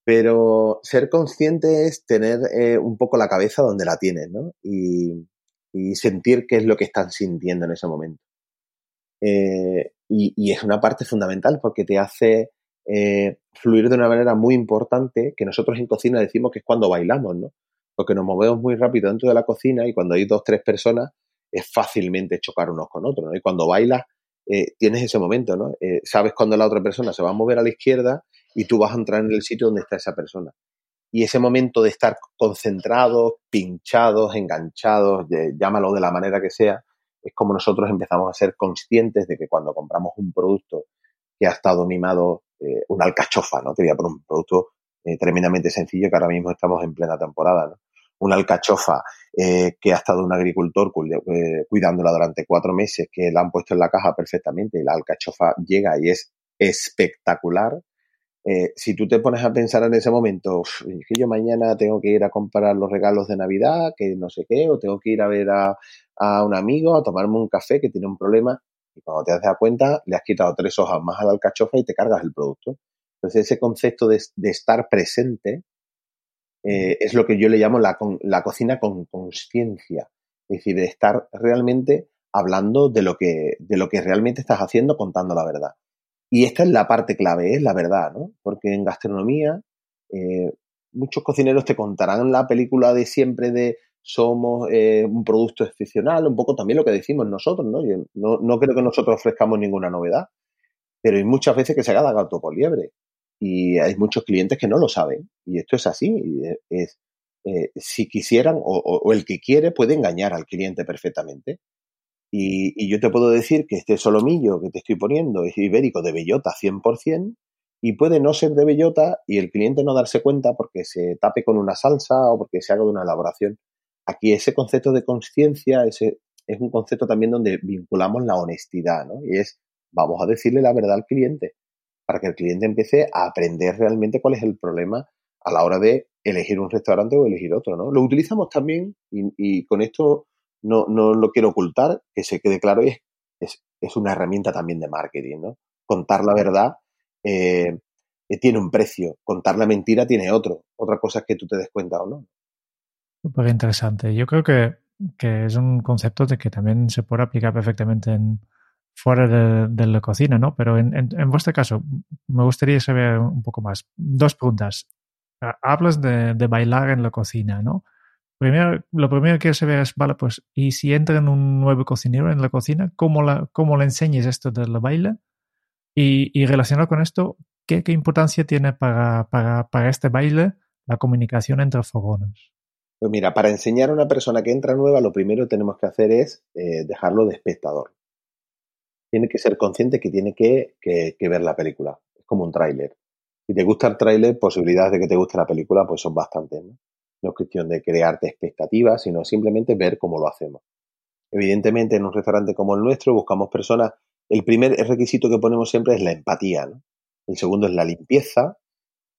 Pero ser consciente es tener eh, un poco la cabeza donde la tienes, ¿no? Y, sentir qué es lo que están sintiendo en ese momento. Eh, y, es una parte fundamental porque te hace eh, fluir de una manera muy importante que nosotros en cocina decimos que es cuando bailamos, ¿no? Porque nos movemos muy rápido dentro de la cocina y cuando hay dos, tres personas es fácilmente chocar unos con otros, ¿no? Y cuando bailas eh, tienes ese momento, ¿no? Sabes cuando la otra persona se va a mover a la izquierda y tú vas a entrar en el sitio donde está esa persona. Y ese momento de estar concentrados, pinchados, enganchados, llámalo de la manera que sea, es como nosotros empezamos a ser conscientes de que cuando compramos un producto que ha estado mimado, eh, una alcachofa, ¿no? Te voy a poner un producto eh, tremendamente sencillo que ahora mismo estamos en plena temporada, ¿no? Una alcachofa eh, que ha estado un agricultor cuidándola durante cuatro meses, que la han puesto en la caja perfectamente y la alcachofa llega y es espectacular. Eh, si tú te pones a pensar en ese momento, que yo mañana tengo que ir a comprar los regalos de Navidad, que no sé qué, o tengo que ir a ver a, un amigo, a tomarme un café que tiene un problema, y cuando te das cuenta, le has quitado tres hojas más a la alcachofa y te cargas el producto. Entonces, ese concepto de, estar presente eh, es lo que yo le llamo la, la cocina con conciencia. Es decir, de estar realmente hablando de lo, que, de lo que realmente estás haciendo, contando la verdad. Y esta es la parte clave, es la verdad, ¿no? Porque en gastronomía eh, muchos cocineros te contarán la película de siempre de somos eh, un producto excepcional, un poco también lo que decimos nosotros, ¿no? no, no creo que nosotros ofrezcamos ninguna novedad, pero hay muchas veces que se haga gato por liebre y hay muchos clientes que no lo saben y esto es así, es, eh, si quisieran o, el que quiere puede engañar al cliente perfectamente. Y, yo te puedo decir que este solomillo que te estoy poniendo es ibérico de bellota 100% y puede no ser de bellota y el cliente no darse cuenta porque se tape con una salsa o porque se haga de una elaboración. Aquí ese concepto de conciencia es un concepto también donde vinculamos la honestidad, ¿no? Y es, vamos a decirle la verdad al cliente para que el cliente empiece a aprender realmente cuál es el problema a la hora de elegir un restaurante o elegir otro, ¿no? Lo utilizamos también y con esto no, no lo quiero ocultar, que se quede claro, es, es, es una herramienta también de marketing, ¿no? Contar la verdad eh, eh, tiene un precio, contar la mentira tiene otro. Otra cosa es que tú te des cuenta o no. Súper interesante. Yo creo que, que, es un concepto de que también se puede aplicar perfectamente en, fuera de, la cocina, ¿no? Pero en, en, vuestro caso, me gustaría saber un poco más. Dos preguntas. Hablas de, de bailar en la cocina, ¿no? Lo primero que quiero saber es, pues, y si entra en un nuevo cocinero en la cocina, ¿cómo, le enseñes esto de baile? Y, relacionado con esto, ¿qué, importancia tiene para, este baile la comunicación entre fogones? Pues mira, para enseñar a una persona que entra nueva, lo primero que tenemos que hacer es eh, dejarlo de espectador. Tiene que ser consciente que tiene que, que, que ver la película. Es como un tráiler. Si te gusta el tráiler, posibilidades de que te guste la película pues son bastantes. ¿no? No es cuestión de crearte expectativas, sino simplemente ver cómo lo hacemos. Evidentemente, en un restaurante como el nuestro buscamos personas. El primer requisito que ponemos siempre es la empatía, El segundo es la limpieza.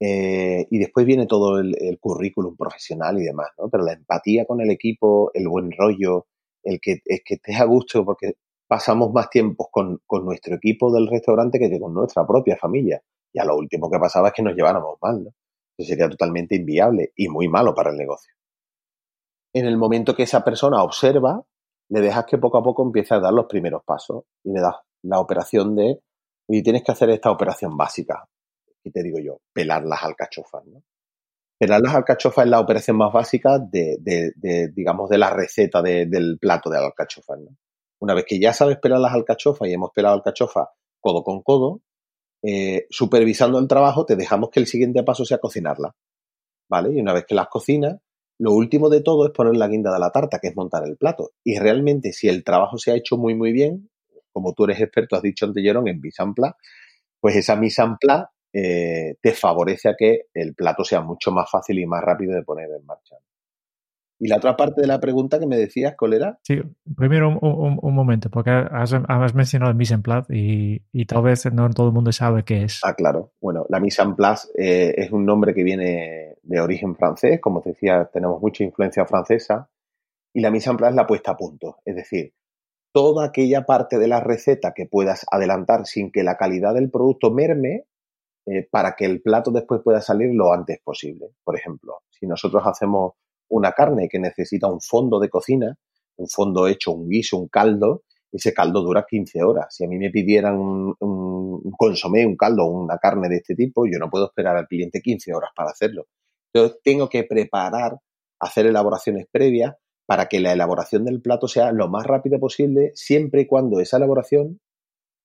Eh, y después viene todo el, currículum profesional y demás, ¿no? Pero la empatía con el equipo, el buen rollo, el que, es que estés a gusto, porque pasamos más tiempo con, con, nuestro equipo del restaurante que con nuestra propia familia. Y a lo último que pasaba es que nos lleváramos mal, ¿no? Sería totalmente inviable y muy malo para el negocio. En el momento que esa persona observa, le dejas que poco a poco empiece a dar los primeros pasos y le das la operación de, y tienes que hacer esta operación básica. Y te digo yo, pelar las alcachofas. ¿no? Pelar las alcachofas es la operación más básica de, digamos, de la receta del plato de alcachofas. ¿no? Una vez que ya sabes pelar las alcachofas y hemos pelado alcachofas codo con codo, eh, supervisando el trabajo, te dejamos que el siguiente paso sea cocinarla. ¿Vale? Y una vez que las cocinas, lo último de todo es poner la guinda de la tarta, que es montar el plato. Y realmente, si el trabajo se ha hecho muy, muy bien, como tú eres experto, has dicho antes, en mise en pues esa mise en place eh, te favorece a que el plato sea mucho más fácil y más rápido de poner en marcha. Y la otra parte de la pregunta que me decías, ¿cuál era? Sí, primero un, momento, porque has, mencionado el mise en place y, y, tal vez no todo el mundo sabe qué es. Ah, claro. Bueno, la mise en place eh, es un nombre que viene de origen francés, como te decía, tenemos mucha influencia francesa, y la mise en place es la puesta a punto, es decir, toda aquella parte de la receta que puedas adelantar sin que la calidad del producto merme, eh, para que el plato después pueda salir lo antes posible. Por ejemplo, si nosotros hacemos una carne que necesita un fondo de cocina, un fondo hecho, un guiso, un caldo, ese caldo dura 15 horas. Si a mí me pidieran un, un consomé, un caldo, una carne de este tipo, yo no puedo esperar al cliente 15 horas para hacerlo. Entonces tengo que preparar, hacer elaboraciones previas para que la elaboración del plato sea lo más rápida posible, siempre y cuando esa elaboración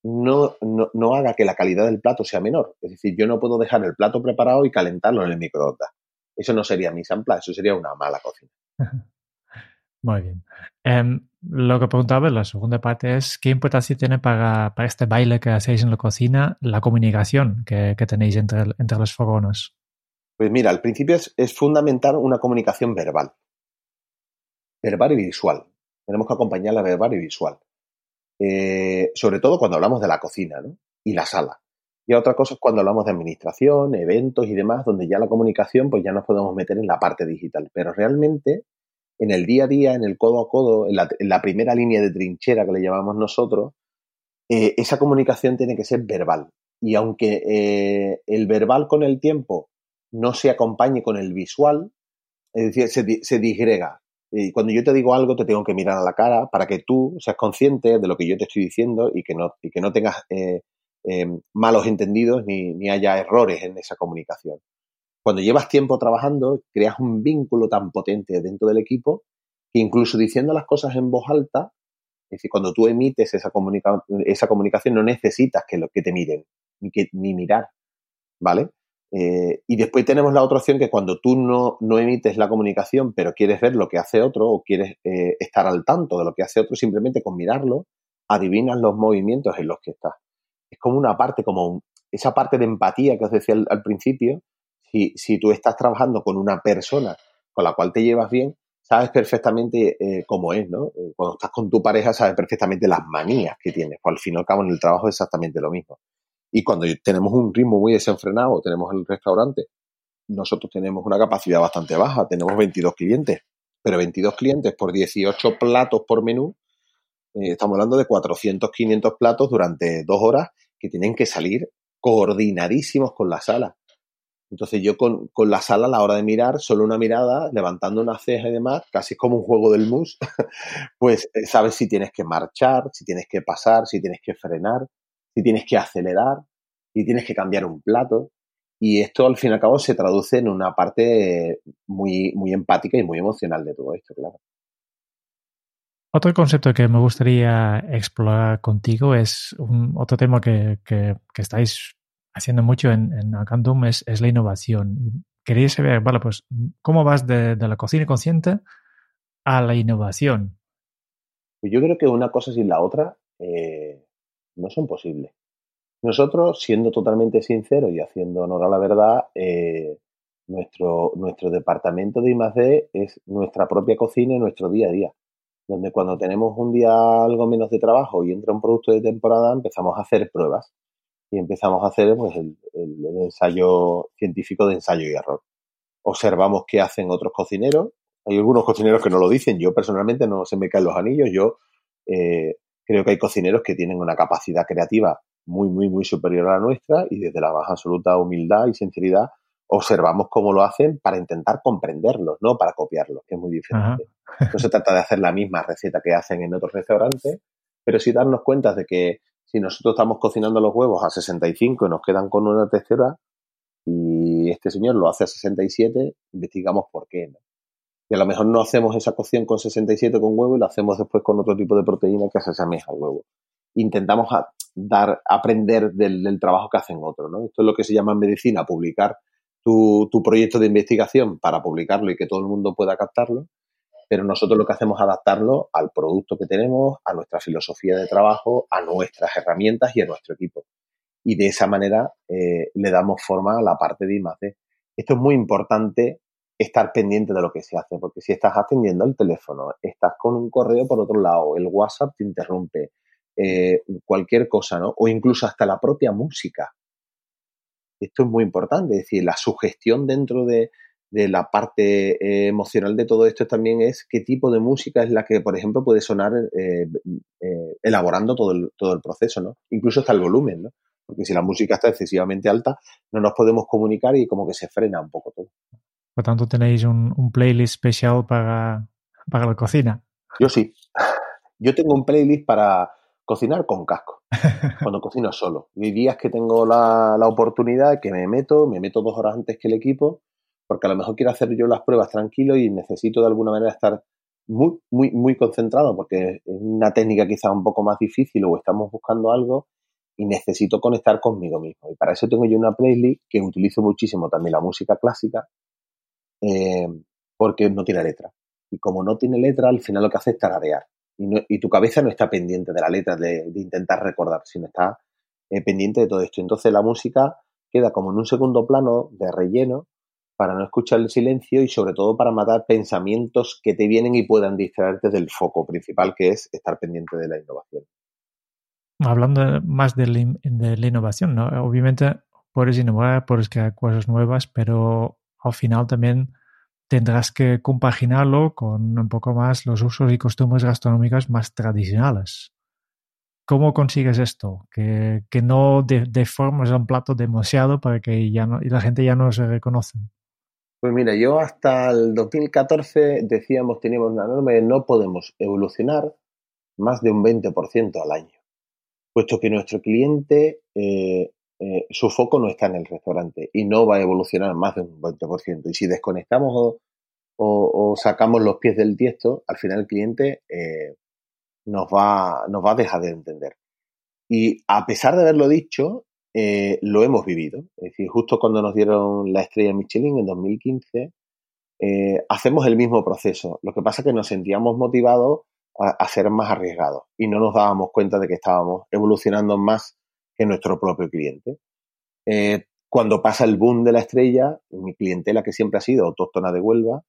no, no, no haga que la calidad del plato sea menor. Es decir, yo no puedo dejar el plato preparado y calentarlo en el microondas. Eso no sería mi sampla, eso sería una mala cocina. Muy bien. Em, lo que preguntaba en la segunda parte es qué importancia tiene para, para, este baile que hacéis en la cocina la comunicación que, que tenéis entre, entre, los fogones. Pues mira, al principio es, es, fundamental una comunicación verbal. Verbal y visual. Tenemos que acompañarla verbal y visual. Eh, sobre todo cuando hablamos de la cocina ¿no? y la sala. Y otra cosa es cuando hablamos de administración, eventos y demás, donde ya la comunicación, pues ya nos podemos meter en la parte digital. Pero realmente, en el día a día, en el codo a codo, en la, primera línea de trinchera que le llamamos nosotros, eh, esa comunicación tiene que ser verbal. Y aunque eh, el verbal con el tiempo no se acompañe con el visual, es decir, se, se disgrega. Y cuando yo te digo algo, te tengo que mirar a la cara para que tú seas consciente de lo que yo te estoy diciendo y que no, y que no tengas eh, eh, malos entendidos ni, ni haya errores en esa comunicación. Cuando llevas tiempo trabajando, creas un vínculo tan potente dentro del equipo que incluso diciendo las cosas en voz alta, es decir, cuando tú emites esa, esa comunicación no necesitas que, lo, que te miren, ni, que, ni mirar, ¿vale? Eh, y después tenemos la otra opción que cuando tú no, no, emites la comunicación, pero quieres ver lo que hace otro o quieres eh, estar al tanto de lo que hace otro, simplemente con mirarlo, adivinas los movimientos en los que estás. Es como una parte, como esa parte de empatía que os decía al, principio. Si, si, tú estás trabajando con una persona con la cual te llevas bien, sabes perfectamente eh, cómo es, ¿no? Cuando estás con tu pareja, sabes perfectamente las manías que tienes. Pues al fin y al cabo, en el trabajo es exactamente lo mismo. Y cuando tenemos un ritmo muy desenfrenado, tenemos el restaurante, nosotros tenemos una capacidad bastante baja, tenemos 22 clientes, pero 22 clientes por 18 platos por menú, eh, estamos hablando de 400, 500 platos durante dos horas que tienen que salir coordinadísimos con la sala. Entonces yo con, con, la sala a la hora de mirar, solo una mirada, levantando una ceja y demás, casi es como un juego del mus, pues eh, sabes si tienes que marchar, si tienes que pasar, si tienes que frenar, si tienes que acelerar, si tienes que cambiar un plato. Y esto al fin y al cabo se traduce en una parte muy, muy empática y muy emocional de todo esto, claro. Otro concepto que me gustaría explorar contigo es un, otro tema que, estáis haciendo mucho en, en es, la innovación. Quería saber, vale, pues, ¿cómo vas de, la cocina consciente a la innovación? Pues yo creo que una cosa sin la otra eh, no son posibles. Nosotros, siendo totalmente sinceros y haciendo honor a la verdad, eh, nuestro, nuestro departamento de I+.D. es nuestra propia cocina y nuestro día a día. Donde cuando tenemos un día algo menos de trabajo y entra un producto de temporada, empezamos a hacer pruebas y empezamos a hacer pues, el, ensayo científico de ensayo y error. Observamos qué hacen otros cocineros. Hay algunos cocineros que no lo dicen. Yo personalmente no se me caen los anillos. Yo eh, Creo que hay cocineros que tienen una capacidad creativa muy, muy, muy superior a la nuestra y desde la más absoluta humildad y sinceridad observamos cómo lo hacen para intentar comprenderlos, no para copiarlos, que es muy diferente. No se trata de hacer la misma receta que hacen en otros restaurantes, pero sí darnos cuenta de que si nosotros estamos cocinando los huevos a 65 y nos quedan con una textura y este señor lo hace a 67, investigamos por qué. ¿no? Y a lo mejor no hacemos esa cocción con 67 con huevo y la hacemos después con otro tipo de proteína que se asemeja al huevo. Intentamos dar, aprender del, trabajo que hacen otros, ¿no? Esto es lo que se llama en medicina, publicar tu, proyecto de investigación para publicarlo y que todo el mundo pueda captarlo, pero nosotros lo que hacemos es adaptarlo al producto que tenemos, a nuestra filosofía de trabajo, a nuestras herramientas y a nuestro equipo. Y de esa manera eh, le damos forma a la parte de I+.D. Esto es muy importante estar pendiente de lo que se hace, porque si estás atendiendo el teléfono, estás con un correo por otro lado, el WhatsApp te interrumpe, eh, cualquier cosa, ¿no? O incluso hasta la propia música. Esto es muy importante, es decir, la sugestión dentro de, la parte eh, emocional de todo esto también es qué tipo de música es la que, por ejemplo, puede sonar eh, elaborando todo el, todo el proceso, ¿no? Incluso hasta el volumen, ¿no? Porque si la música está excesivamente alta, no nos podemos comunicar y como que se frena un poco todo. Por tanto, tenéis un, playlist especial para, para la cocina. Yo sí. Yo tengo un playlist para cocinar con casco, cuando cocino solo. Y hay días que tengo la, la, oportunidad que me meto, me meto dos horas antes que el equipo, porque a lo mejor quiero hacer yo las pruebas tranquilo y necesito de alguna manera estar muy, muy, muy concentrado, porque es una técnica quizá un poco más difícil o estamos buscando algo y necesito conectar conmigo mismo. Y para eso tengo yo una playlist que utilizo muchísimo también la música clásica, eh, porque no tiene letra. Y como no tiene letra, al final lo que hace es tararear. Y, tu cabeza no está pendiente de la letra, de, intentar recordar, sino está eh, pendiente de todo esto. Entonces la música queda como en un segundo plano de relleno para no escuchar el silencio y sobre todo para matar pensamientos que te vienen y puedan distraerte del foco principal que es estar pendiente de la innovación. hablando más de la, innovación, ¿no? Obviamente puedes innovar, puedes crear cosas nuevas, pero al final también tendrás que compaginarlo con un poco más los usos y costumbres gastronómicas más tradicionales. ¿Cómo consigues esto? Que, no deformes un plato demasiado para que ya no, y la gente ya no se reconoce. Pues mira, yo hasta el 2014 decíamos, teníamos una norma de no podemos evolucionar más de un 20% al año, puesto que nuestro cliente, eh, eh, su foco no está en el restaurante y no va a evolucionar más de un 20%. Y si desconectamos o, sacamos los pies del tiesto, al final el cliente eh, nos, va, nos va a dejar de entender. Y a pesar de haberlo dicho, eh, lo hemos vivido. Es decir, justo cuando nos dieron la estrella Michelin en 2015, eh, hacemos el mismo proceso. Lo que pasa es que nos sentíamos motivados a, ser más arriesgados y no nos dábamos cuenta de que estábamos evolucionando más que nuestro propio cliente. Eh, cuando pasa el boom de la estrella, mi clientela que siempre ha sido autóctona de Huelva,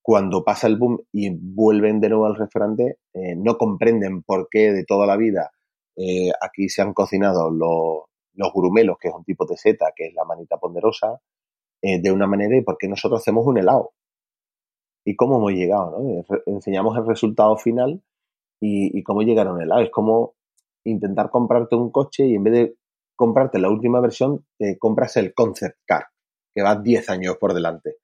cuando pasa el boom y vuelven de nuevo al restaurante, no comprenden por qué de toda la vida eh, aquí se han cocinado los, los grumelos, que es un tipo de seta, que es la manita ponderosa, eh, de una manera y porque nosotros hacemos un helado. ¿Y cómo hemos llegado? ¿no? Enseñamos el resultado final y, cómo llegar a un helado. Es como intentar comprarte un coche y en vez de comprarte la última versión, te compras el concept car, que va 10 años por delante.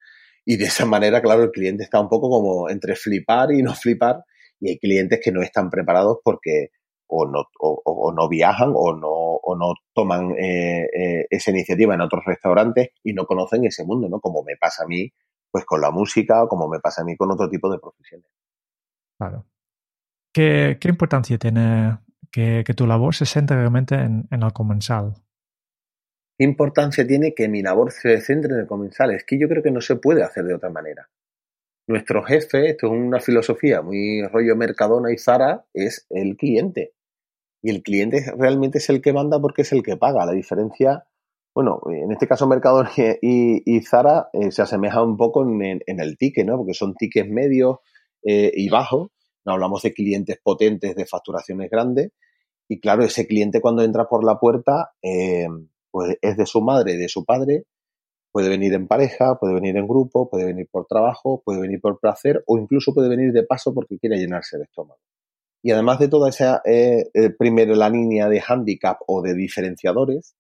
Y de esa manera, claro, el cliente está un poco como entre flipar y no flipar. Y hay clientes que no están preparados porque o no, o, no viajan o no, o no toman eh, eh, esa iniciativa en otros restaurantes y no conocen ese mundo, ¿no? Como me pasa a mí, pues con la música o como me pasa a mí con otro tipo de profesiones. Claro. ¿Qué, qué importancia tiene que, que, tu labor se centre realmente en, en el comensal? ¿Qué importancia tiene que mi labor se centre en el comensal? Es que yo creo que no se puede hacer de otra manera nuestro jefe, esto es una filosofía muy rollo Mercadona y Zara, es el cliente. Y el cliente realmente es el que manda porque es el que paga. La diferencia, bueno, en este caso Mercado y, Zara eh, se asemeja un poco en, el ticket, ¿no? Porque son tickets medios eh, y bajos. No hablamos de clientes potentes de facturaciones grandes. Y claro, ese cliente cuando entra por la puerta, eh, pues es de su madre, de su padre. Puede venir en pareja, puede venir en grupo, puede venir por trabajo, puede venir por placer o incluso puede venir de paso porque quiere llenarse el estómago. Y además de toda esa eh, eh, primero la línea de handicap o de diferenciadores,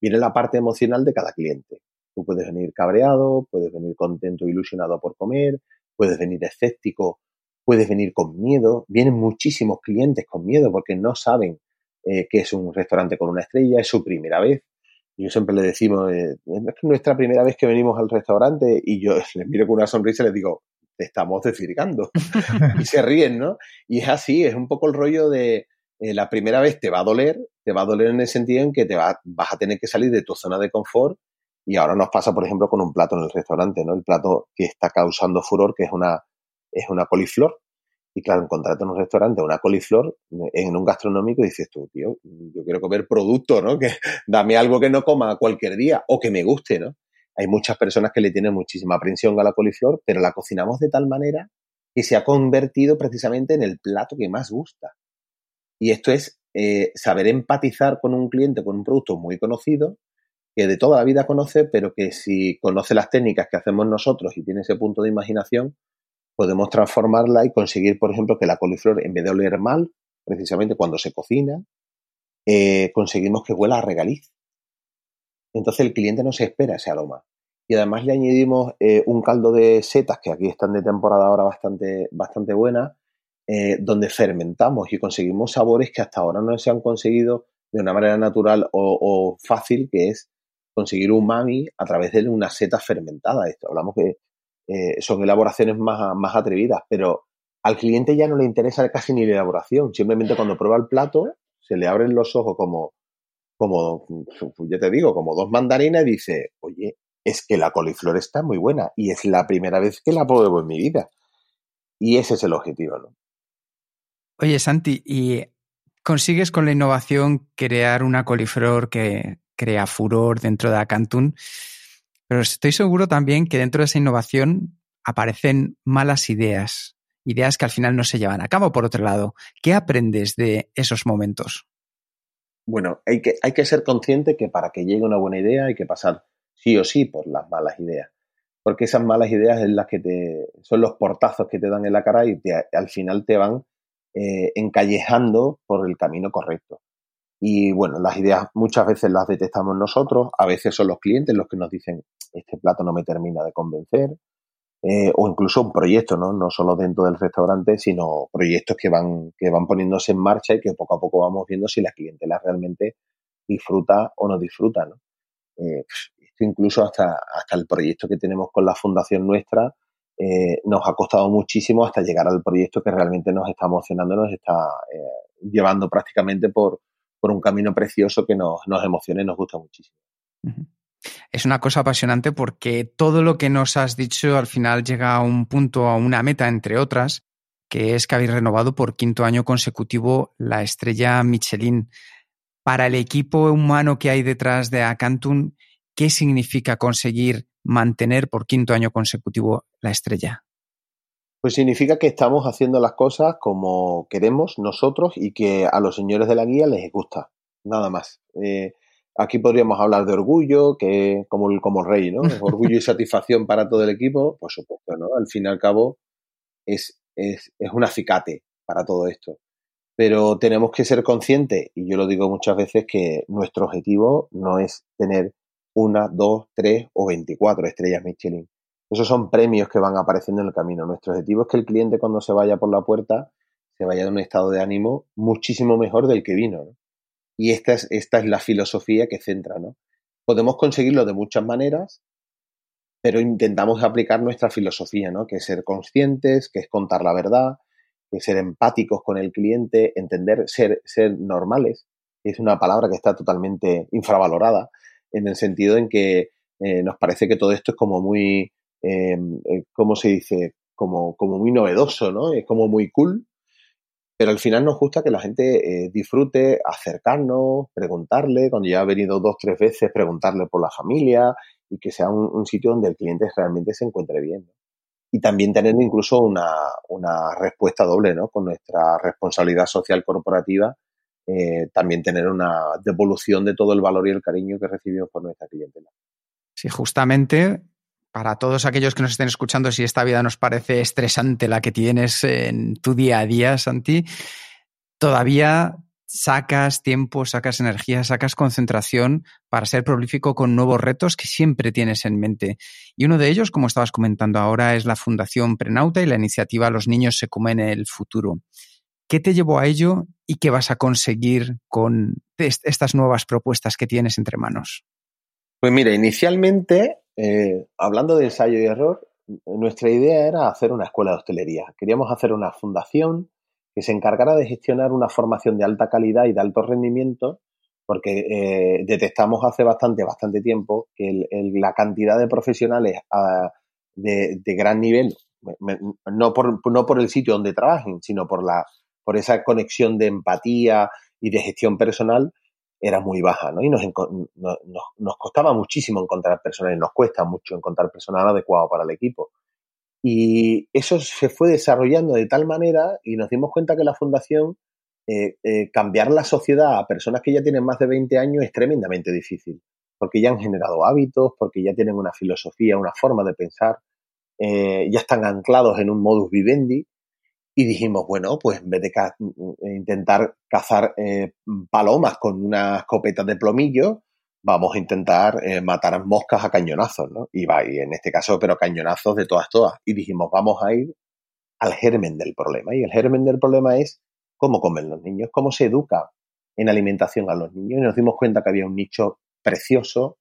viene la parte emocional de cada cliente. Tú puedes venir cabreado, puedes venir contento, ilusionado por comer, puedes venir escéptico, puedes venir con miedo. Vienen muchísimos clientes con miedo porque no saben eh, que es un restaurante con una estrella, es su primera vez. Yo siempre le decimos, es nuestra primera vez que venimos al restaurante y yo les miro con una sonrisa y les digo, te estamos desvirgando. y se ríen, ¿no? Y es así, es un poco el rollo de eh, la primera vez te va a doler, te va a doler en el sentido en que te va, vas a tener que salir de tu zona de confort. Y ahora nos pasa, por ejemplo, con un plato en el restaurante, ¿no? El plato que está causando furor, que es una, es una coliflor. Y claro, encontrarte en un restaurante una coliflor en un gastronómico y dices tú, tío, yo quiero comer producto, ¿no? Que dame algo que no coma cualquier día o que me guste, ¿no? Hay muchas personas que le tienen muchísima aprensión a la coliflor, pero la cocinamos de tal manera que se ha convertido precisamente en el plato que más gusta. Y esto es eh, saber empatizar con un cliente, con un producto muy conocido, que de toda la vida conoce, pero que si conoce las técnicas que hacemos nosotros y tiene ese punto de imaginación, podemos transformarla y conseguir, por ejemplo, que la coliflor, en vez de oler mal, precisamente cuando se cocina, eh, conseguimos que huela a regaliz. Entonces el cliente no se espera ese aroma. Y además le añadimos eh, un caldo de setas, que aquí están de temporada ahora bastante, bastante buena, eh, donde fermentamos y conseguimos sabores que hasta ahora no se han conseguido de una manera natural o, fácil, que es conseguir un mami a través de una seta fermentada. Esto hablamos que eh, son elaboraciones más, más atrevidas, pero al cliente ya no le interesa casi ni la elaboración. Simplemente cuando prueba el plato, se le abren los ojos como, como, ya te digo, como dos mandarinas y dice, oye, es que la coliflor está muy buena y es la primera vez que la pruebo en mi vida. Y ese es el objetivo, ¿no? Oye, Santi, ¿y consigues con la innovación crear una coliflor que crea furor dentro de Acantún? Pero estoy seguro también que dentro de esa innovación aparecen malas ideas, ideas que al final no se llevan a cabo, por otro lado. ¿Qué aprendes de esos momentos? Bueno, hay que, hay que ser consciente que para que llegue una buena idea hay que pasar sí o sí por las malas ideas. Porque esas malas ideas es las que te, son los portazos que te dan en la cara y al final te van eh, encallejando por el camino correcto. Y bueno, las ideas muchas veces las detectamos nosotros, a veces son los clientes los que nos dicen, este plato no me termina de convencer, eh, o incluso un proyecto, ¿no? No solo dentro del restaurante, sino proyectos que van, que van poniéndose en marcha y que poco a poco vamos viendo si la clientela realmente disfruta o no disfruta, ¿no? Eh, esto incluso hasta, hasta el proyecto que tenemos con la fundación nuestra, eh, nos ha costado muchísimo hasta llegar al proyecto que realmente nos está emocionando, nos está llevando prácticamente por, por un camino precioso que nos, nos emociona y nos gusta muchísimo. Es una cosa apasionante porque todo lo que nos has dicho al final llega a un punto, a una meta, entre otras, que es que habéis renovado por quinto año consecutivo la estrella Michelin. Para el equipo humano que hay detrás de Acantum, ¿qué significa conseguir mantener por quinto año consecutivo la estrella? Pues significa que estamos haciendo las cosas como queremos nosotros y que a los señores de la guía les gusta, nada más. Eh, aquí podríamos hablar de orgullo, que como el, como rey, ¿no? Orgullo y satisfacción para todo el equipo, por supuesto, ¿no? Al fin y al cabo es, es, es un acicate para todo esto. Pero tenemos que ser conscientes, y yo lo digo muchas veces, que nuestro objetivo no es tener una, dos, tres o veinticuatro estrellas Michelin. Esos son premios que van apareciendo en el camino. Nuestro objetivo es que el cliente cuando se vaya por la puerta se vaya de un estado de ánimo muchísimo mejor del que vino. Y esta es, esta es la filosofía que centra. ¿no? Podemos conseguirlo de muchas maneras, pero intentamos aplicar nuestra filosofía, ¿no? que es ser conscientes, que es contar la verdad, que es ser empáticos con el cliente, entender, ser, ser normales, es una palabra que está totalmente infravalorada, en el sentido en que eh, nos parece que todo esto es como muy Em, eh, ¿cómo se dice? Como, como muy novedoso, ¿no? Es como muy cool. Pero al final nos gusta que la gente eh, disfrute, acercarnos, preguntarle, cuando ya ha venido dos, tres veces, preguntarle por la familia y que sea un, sitio donde el cliente realmente se encuentre bien. Y también tener incluso una, una, respuesta doble, ¿no? Con nuestra responsabilidad social corporativa, eh, también tener una devolución de todo el valor y el cariño que recibimos por nuestra clientela. Sí, justamente para todos aquellos que nos estén escuchando, si esta vida nos parece estresante la que tienes en tu día a día, Santi, todavía sacas tiempo, sacas energía, sacas concentración para ser prolífico con nuevos retos que siempre tienes en mente. Y uno de ellos, como estabas comentando ahora, es la Fundación Prenauta y la iniciativa Los niños se comen el futuro. ¿Qué te llevó a ello y qué vas a conseguir con estas nuevas propuestas que tienes entre manos? Pues mira, inicialmente eh, hablando de ensayo y error, nuestra idea era hacer una escuela de hostelería. Queríamos hacer una fundación que se encargara de gestionar una formación de alta calidad y de alto rendimiento, porque eh, detectamos hace bastante, bastante tiempo que la cantidad de profesionales ah, de, gran nivel, no por, no por el sitio donde trabajen, sino por, la, por esa conexión de empatía y de gestión personal, era muy baja, ¿no? Y nos, nos, nos costaba muchísimo encontrar personal, y nos cuesta mucho encontrar personal adecuado para el equipo. Y eso se fue desarrollando de tal manera y nos dimos cuenta que la fundación, eh, eh, cambiar la sociedad a personas que ya tienen más de 20 años es tremendamente difícil, porque ya han generado hábitos, porque ya tienen una filosofía, una forma de pensar, eh, ya están anclados en un modus vivendi y dijimos, bueno, pues en vez de intentar cazar eh, palomas con una escopeta de plomillo, vamos a intentar eh, matar moscas a cañonazos, ¿no? Y, va, y en este caso, pero cañonazos de todas, todas. Y dijimos, vamos a ir al germen del problema. Y el germen del problema es cómo comen los niños, cómo se educa en alimentación a los niños. Y nos dimos cuenta que había un nicho precioso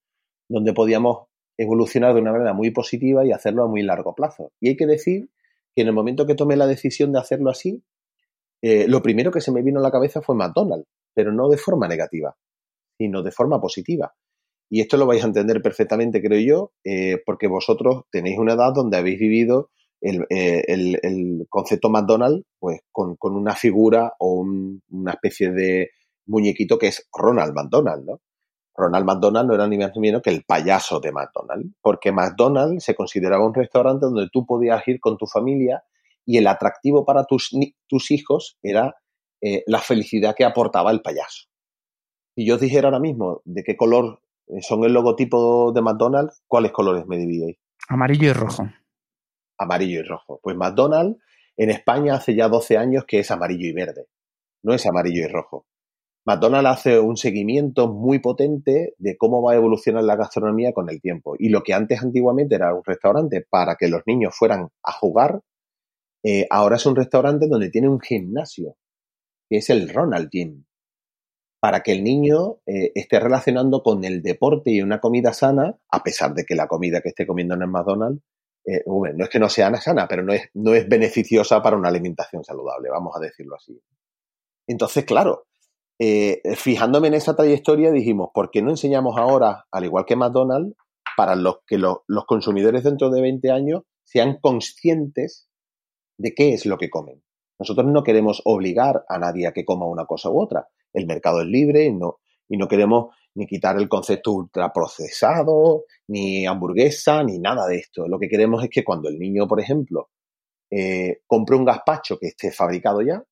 donde podíamos evolucionar de una manera muy positiva y hacerlo a muy largo plazo. Y hay que decir que en el momento que tomé la decisión de hacerlo así, eh, lo primero que se me vino a la cabeza fue McDonald's, pero no de forma negativa, sino de forma positiva. Y esto lo vais a entender perfectamente, creo yo, eh, porque vosotros tenéis una edad donde habéis vivido el, eh, concepto McDonald's pues, con, una figura o una especie de muñequito que es Ronald McDonald, ¿no? Ronald McDonald no era ni más ni menos que el payaso de McDonald's, porque McDonald's se consideraba un restaurante donde tú podías ir con tu familia y el atractivo para tus, tus hijos era eh, la felicidad que aportaba el payaso. Si yo os dijera ahora mismo de qué color son el logotipo de McDonald's, ¿cuáles colores me dividíais? Amarillo y rojo. Amarillo y rojo. Pues McDonald's en España hace ya 12 años que es amarillo y verde, no es amarillo y rojo. McDonald's hace un seguimiento muy potente de cómo va a evolucionar la gastronomía con el tiempo. Y lo que antes antiguamente era un restaurante para que los niños fueran a jugar, eh, ahora es un restaurante donde tiene un gimnasio, que es el Ronald Gym, para que el niño eh, esté relacionando con el deporte y una comida sana, a pesar de que la comida que esté comiendo en el McDonald's, eh, no es que no sea sana, pero no es, no es beneficiosa para una alimentación saludable, vamos a decirlo así. Entonces, claro, eh, fijándome en esa trayectoria, dijimos, ¿por qué no enseñamos ahora, al igual que McDonald's, para los que los consumidores dentro de 20 años sean conscientes de qué es lo que comen? Nosotros no queremos obligar a nadie a que coma una cosa u otra. El mercado es libre y no, y no queremos ni quitar el concepto ultraprocesado, ni hamburguesa, ni nada de esto. Lo que queremos es que cuando el niño, por ejemplo, eh, compre un gazpacho que esté fabricado ya,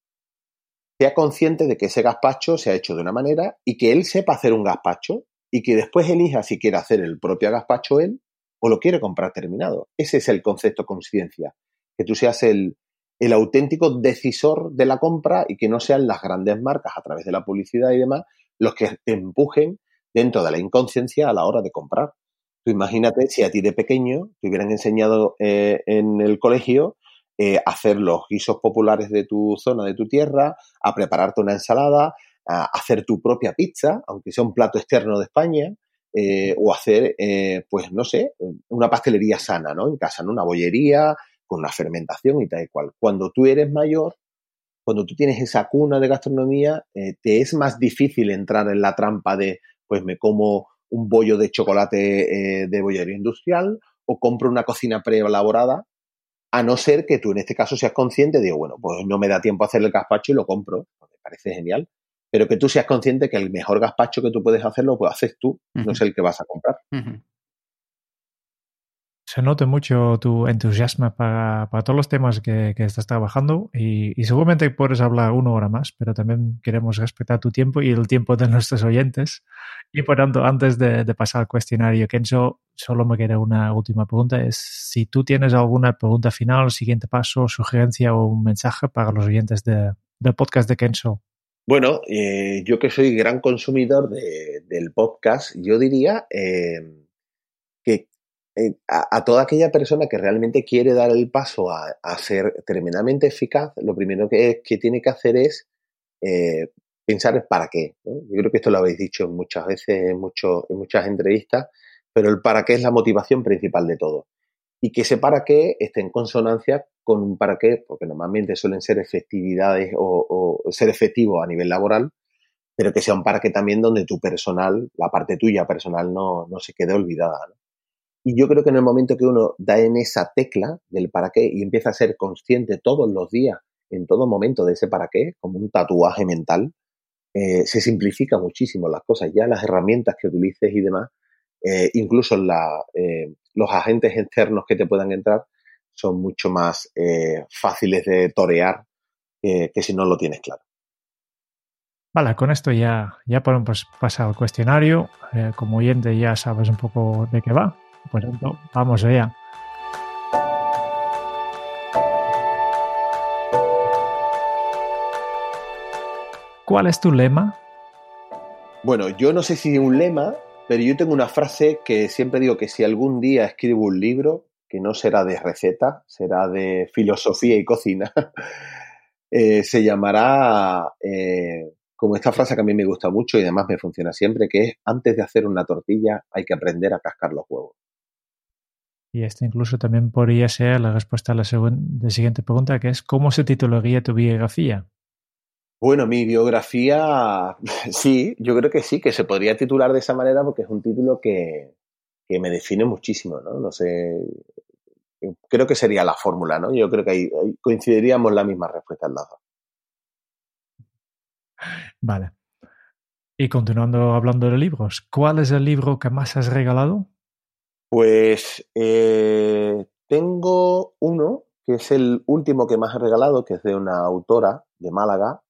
sea consciente de que ese gazpacho se ha hecho de una manera y que él sepa hacer un gazpacho y que después elija si quiere hacer el propio gazpacho él o lo quiere comprar terminado. Ese es el concepto conciencia, que tú seas el, el auténtico decisor de la compra y que no sean las grandes marcas a través de la publicidad y demás los que te empujen dentro de la inconsciencia a la hora de comprar. Tú imagínate si a ti de pequeño te hubieran enseñado eh, en el colegio eh, hacer los guisos populares de tu zona, de tu tierra, a prepararte una ensalada, a hacer tu propia pizza, aunque sea un plato externo de España, eh, o hacer, eh, pues no sé, una pastelería sana, ¿no? En casa, ¿no? Una bollería con una fermentación y tal y cual. Cuando tú eres mayor, cuando tú tienes esa cuna de gastronomía, te es más difícil entrar en la trampa de, pues me como un bollo de chocolate de bollería industrial o compro una cocina preelaborada a no ser que tú en este caso seas consciente de, bueno, pues no me da tiempo a hacer el gazpacho y lo compro, me parece genial, pero que tú seas consciente que el mejor gazpacho que tú puedes hacerlo, pues haces tú, no es el que vas a comprar se note mucho tu entusiasmo para, todos los temas que, estás trabajando y, seguramente puedes hablar una hora más, pero también queremos respetar tu tiempo y el tiempo de nuestros oyentes. Y por tanto, antes de, pasar al cuestionario, Kenzo, solo me queda una última pregunta. Es si tú tienes alguna pregunta final, siguiente paso, sugerencia o un mensaje para los oyentes de, del podcast de Kenzo. Bueno, eh, yo que soy gran consumidor del podcast, yo diría... Eh, eh, a, toda aquella persona que realmente quiere dar el paso a, ser tremendamente eficaz, lo primero que, tiene que hacer es eh, pensar para qué. Yo creo que esto lo habéis dicho muchas veces en, en muchas entrevistas, pero el para qué es la motivación principal de todo. Y que ese para qué esté en consonancia con un para qué, porque normalmente suelen ser efectividades o, ser efectivo a nivel laboral, pero que sea un para qué también donde tu personal, la parte tuya personal, no, no se quede olvidada. ¿no? Y yo creo que en el momento que uno da en esa tecla del para qué y empieza a ser consciente todos los días, en todo momento de ese para qué, como un tatuaje mental, eh, se simplifica muchísimo las cosas. Ya las herramientas que utilices y demás, eh, incluso eh, los agentes externos que te puedan entrar, son mucho más fáciles de torear que si no lo tienes claro. Vale, con esto ya, ya podemos pasar al cuestionario. como oyente ya sabes un poco de qué va. Por tanto, vamos allá. ¿Cuál es tu lema? Bueno, yo no sé si un lema, pero yo tengo una frase que siempre digo que si algún día escribo un libro, que no será de receta, será de filosofía y cocina, eh, se llamará eh, como esta frase que a mí me gusta mucho y además me funciona siempre, que es antes de hacer una tortilla hay que aprender a cascar los huevos. Y esta incluso también podría ser la respuesta a la, siguiente pregunta, que es ¿cómo se titularía tu biografía? Bueno, mi biografía, sí, yo creo que sí, que se podría titular de esa manera porque es un título que, me define muchísimo, ¿no? No sé, creo que sería la fórmula, ¿no? Yo creo que ahí, coincidiríamos la misma respuesta al lado. Vale. Y continuando hablando de libros, ¿cuál es el libro que más has regalado? Pues eh, tengo uno que es el último que más he regalado, que es de una autora de Málaga,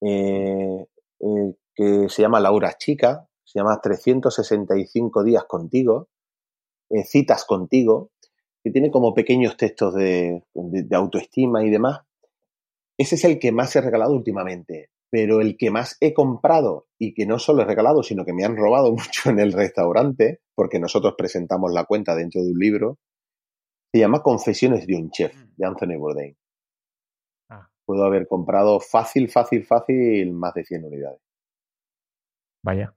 eh, eh, que se llama Laura Chica, se llama 365 días contigo, citas contigo, que tiene como pequeños textos de, autoestima y demás. Ese es el que más he regalado últimamente, pero el que más he comprado y que no solo he regalado, sino que me han robado mucho en el restaurante, porque nosotros presentamos la cuenta dentro de un libro, se llama Confesiones de un Chef, de Anthony Bourdain. Ah. Puedo haber comprado fácil, fácil, fácil más de 100 unidades. Vaya.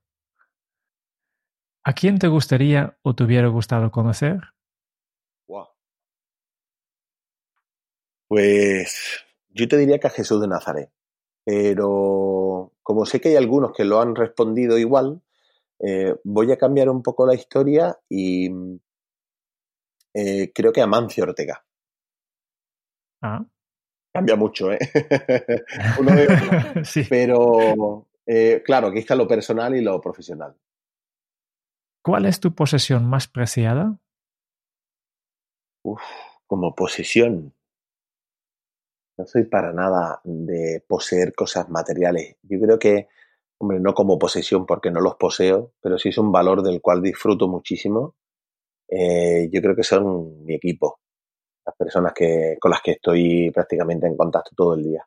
¿A quién te gustaría o te hubiera gustado conocer? Pues yo te diría que a Jesús de Nazaret. Pero como sé que hay algunos que lo han respondido igual, eh, voy a cambiar un poco la historia y eh, creo que a Mancio Ortega. Ah. Cambia mucho, ¿eh? Uno de sí. Pero eh, claro, aquí está lo personal y lo profesional. ¿Cuál es tu posesión más preciada? Uf, como posesión. No soy para nada de poseer cosas materiales. Yo creo que, hombre, no como posesión porque no los poseo, pero sí es un valor del cual disfruto muchísimo. Eh, yo creo que son mi equipo, las personas que, con las que estoy prácticamente en contacto todo el día.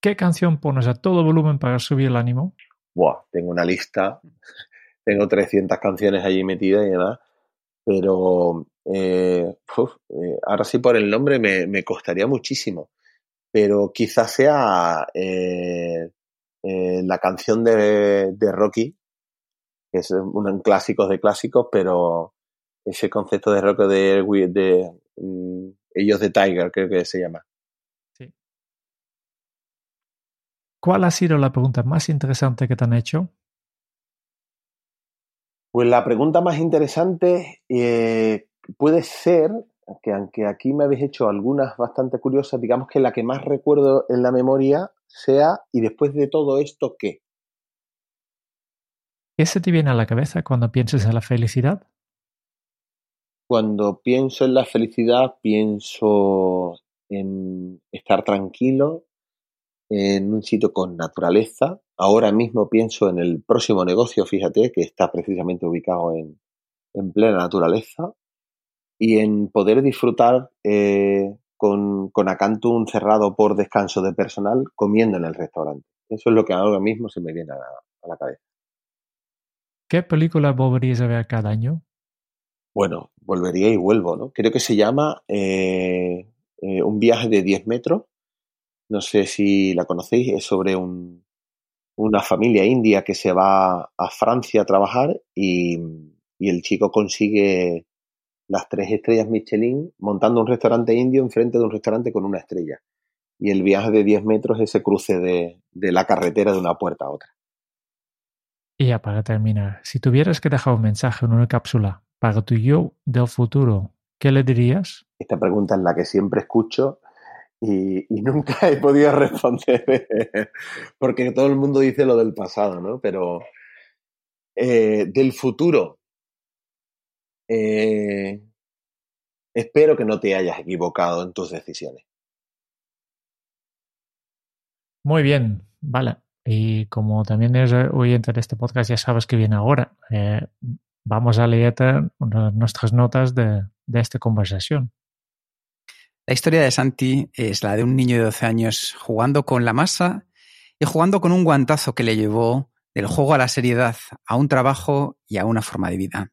¿Qué canción pones a todo volumen para subir el ánimo? Buah, tengo una lista tengo 300 canciones allí metidas y demás, pero eh, eh, ahora sí por el nombre me, costaría muchísimo, pero quizás sea eh, la canción de, Rocky, que es un clásico de clásicos, pero ese concepto de Rocky de, de mm, ellos de Tiger, creo que se llama. Sí. ¿Cuál ha sido la pregunta más interesante que te han hecho? Pues la pregunta más interesante eh, puede ser, que aunque aquí me habéis hecho algunas bastante curiosas, digamos que la que más recuerdo en la memoria sea, y después de todo esto, ¿qué? ¿Qué se te viene a la cabeza cuando piensas en la felicidad? Cuando pienso en la felicidad, pienso en estar tranquilo, en un sitio con naturaleza. Ahora mismo pienso en el próximo negocio, fíjate, que está precisamente ubicado en, plena naturaleza y en poder disfrutar eh, con, con Acantum cerrado por descanso de personal comiendo en el restaurante. Eso es lo que ahora mismo se me viene a la, cabeza. ¿Qué película volverías a ver cada año? Bueno, volvería y vuelvo, ¿no? Creo que se llama eh, eh, Un viaje de 10 metros no sé si la conocéis, es sobre un, una familia india que se va a Francia a trabajar y, el chico consigue las tres estrellas Michelin montando un restaurante indio enfrente de un restaurante con una estrella. Y el viaje de 10 metros es ese cruce de, de la carretera de una puerta a otra. Y ya para terminar, si tuvieras que dejar un mensaje en una cápsula para tu yo del futuro, ¿qué le dirías? Esta pregunta es la que siempre escucho y, nunca he podido responder porque todo el mundo dice lo del pasado, ¿no? Pero eh, del futuro, eh, espero que no te hayas equivocado en tus decisiones. Muy bien, vale. Y como también eres oyente de este podcast, ya sabes que viene ahora. Eh, vamos a leer nuestras notas de, de esta conversación. La historia de Santi es la de un niño de 12 años jugando con la masa y jugando con un guantazo que le llevó del juego a la seriedad, a un trabajo y a una forma de vida.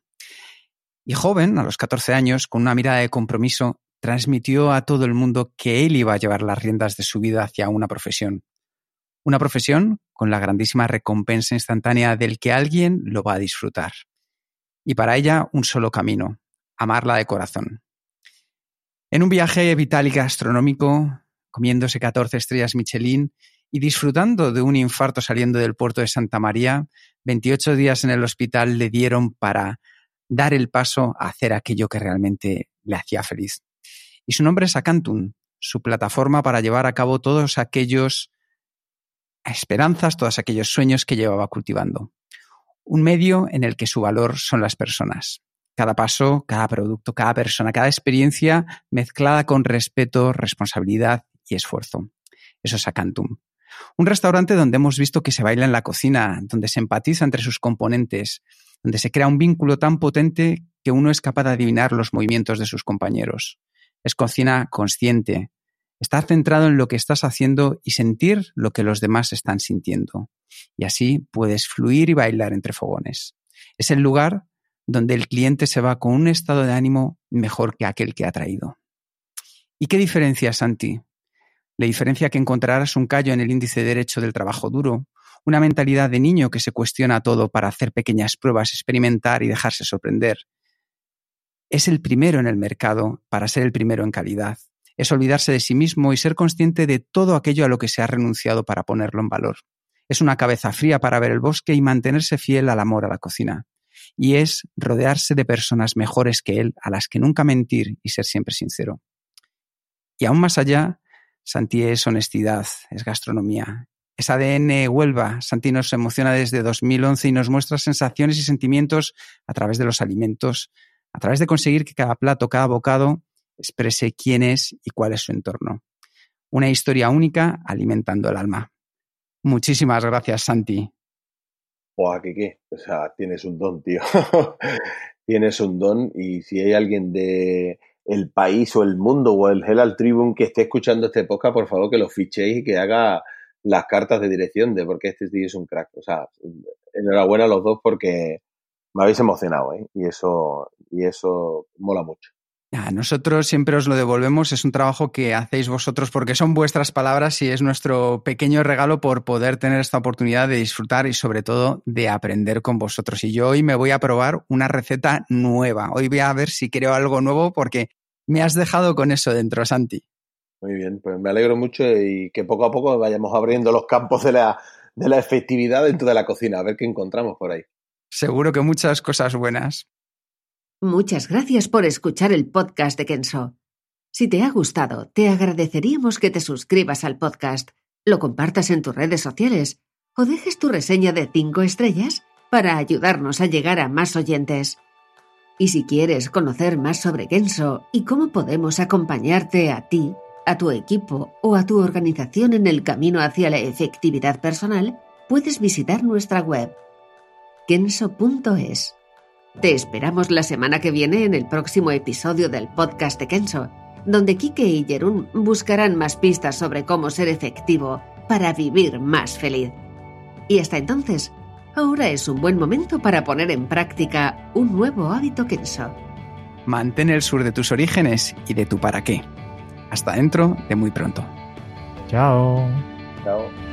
Y joven, a los 14 años, con una mirada de compromiso, transmitió a todo el mundo que él iba a llevar las riendas de su vida hacia una profesión. Una profesión con la grandísima recompensa instantánea del que alguien lo va a disfrutar. Y para ella un solo camino, amarla de corazón. En un viaje vital y gastronómico, comiéndose 14 estrellas Michelin y disfrutando de un infarto saliendo del puerto de Santa María, 28 días en el hospital le dieron para dar el paso a hacer aquello que realmente le hacía feliz. Y su nombre es Acantum, su plataforma para llevar a cabo todos aquellos esperanzas, todos aquellos sueños que llevaba cultivando. Un medio en el que su valor son las personas cada paso, cada producto, cada persona, cada experiencia mezclada con respeto, responsabilidad y esfuerzo. Eso es Acantum. Un restaurante donde hemos visto que se baila en la cocina, donde se empatiza entre sus componentes, donde se crea un vínculo tan potente que uno es capaz de adivinar los movimientos de sus compañeros. Es cocina consciente. Estar centrado en lo que estás haciendo y sentir lo que los demás están sintiendo. Y así puedes fluir y bailar entre fogones. Es el lugar donde el cliente se va con un estado de ánimo mejor que aquel que ha traído. ¿Y qué diferencia, Santi? La diferencia que encontrarás un callo en el índice de derecho del trabajo duro, una mentalidad de niño que se cuestiona todo para hacer pequeñas pruebas, experimentar y dejarse sorprender. Es el primero en el mercado para ser el primero en calidad. Es olvidarse de sí mismo y ser consciente de todo aquello a lo que se ha renunciado para ponerlo en valor. Es una cabeza fría para ver el bosque y mantenerse fiel al amor a la cocina. Y es rodearse de personas mejores que él, a las que nunca mentir y ser siempre sincero. Y aún más allá, Santi es honestidad, es gastronomía. Es ADN Huelva. Santi nos emociona desde 2011 y nos muestra sensaciones y sentimientos a través de los alimentos, a través de conseguir que cada plato, cada bocado exprese quién es y cuál es su entorno. Una historia única alimentando el alma. Muchísimas gracias, Santi. Buah, ¿qué qué? O sea, tienes un don, tío. tienes un don y si hay alguien de el país o el mundo o el Herald Tribune que esté escuchando este podcast, por favor que lo fichéis y que haga las cartas de dirección de porque este tío es un crack. O sea, enhorabuena a los dos porque me habéis emocionado, ¿eh? Y eso, y eso mola mucho. Nosotros siempre os lo devolvemos, es un trabajo que hacéis vosotros porque son vuestras palabras y es nuestro pequeño regalo por poder tener esta oportunidad de disfrutar y sobre todo de aprender con vosotros. Y yo hoy me voy a probar una receta nueva. Hoy voy a ver si creo algo nuevo porque me has dejado con eso dentro, Santi. Muy bien, pues me alegro mucho y que poco a poco vayamos abriendo los campos de la, de la efectividad dentro de la cocina, a ver qué encontramos por ahí. Seguro que muchas cosas buenas. Muchas gracias por escuchar el podcast de Kenso. Si te ha gustado, te agradeceríamos que te suscribas al podcast, lo compartas en tus redes sociales o dejes tu reseña de 5 estrellas para ayudarnos a llegar a más oyentes. Y si quieres conocer más sobre Kenso y cómo podemos acompañarte a ti, a tu equipo o a tu organización en el camino hacia la efectividad personal, puedes visitar nuestra web kenso.es. Te esperamos la semana que viene en el próximo episodio del podcast de Kenso, donde Kike y Jerún buscarán más pistas sobre cómo ser efectivo para vivir más feliz. Y hasta entonces, ahora es un buen momento para poner en práctica un nuevo hábito Kenso. Mantén el sur de tus orígenes y de tu para qué. Hasta dentro de muy pronto. Chao. Chao.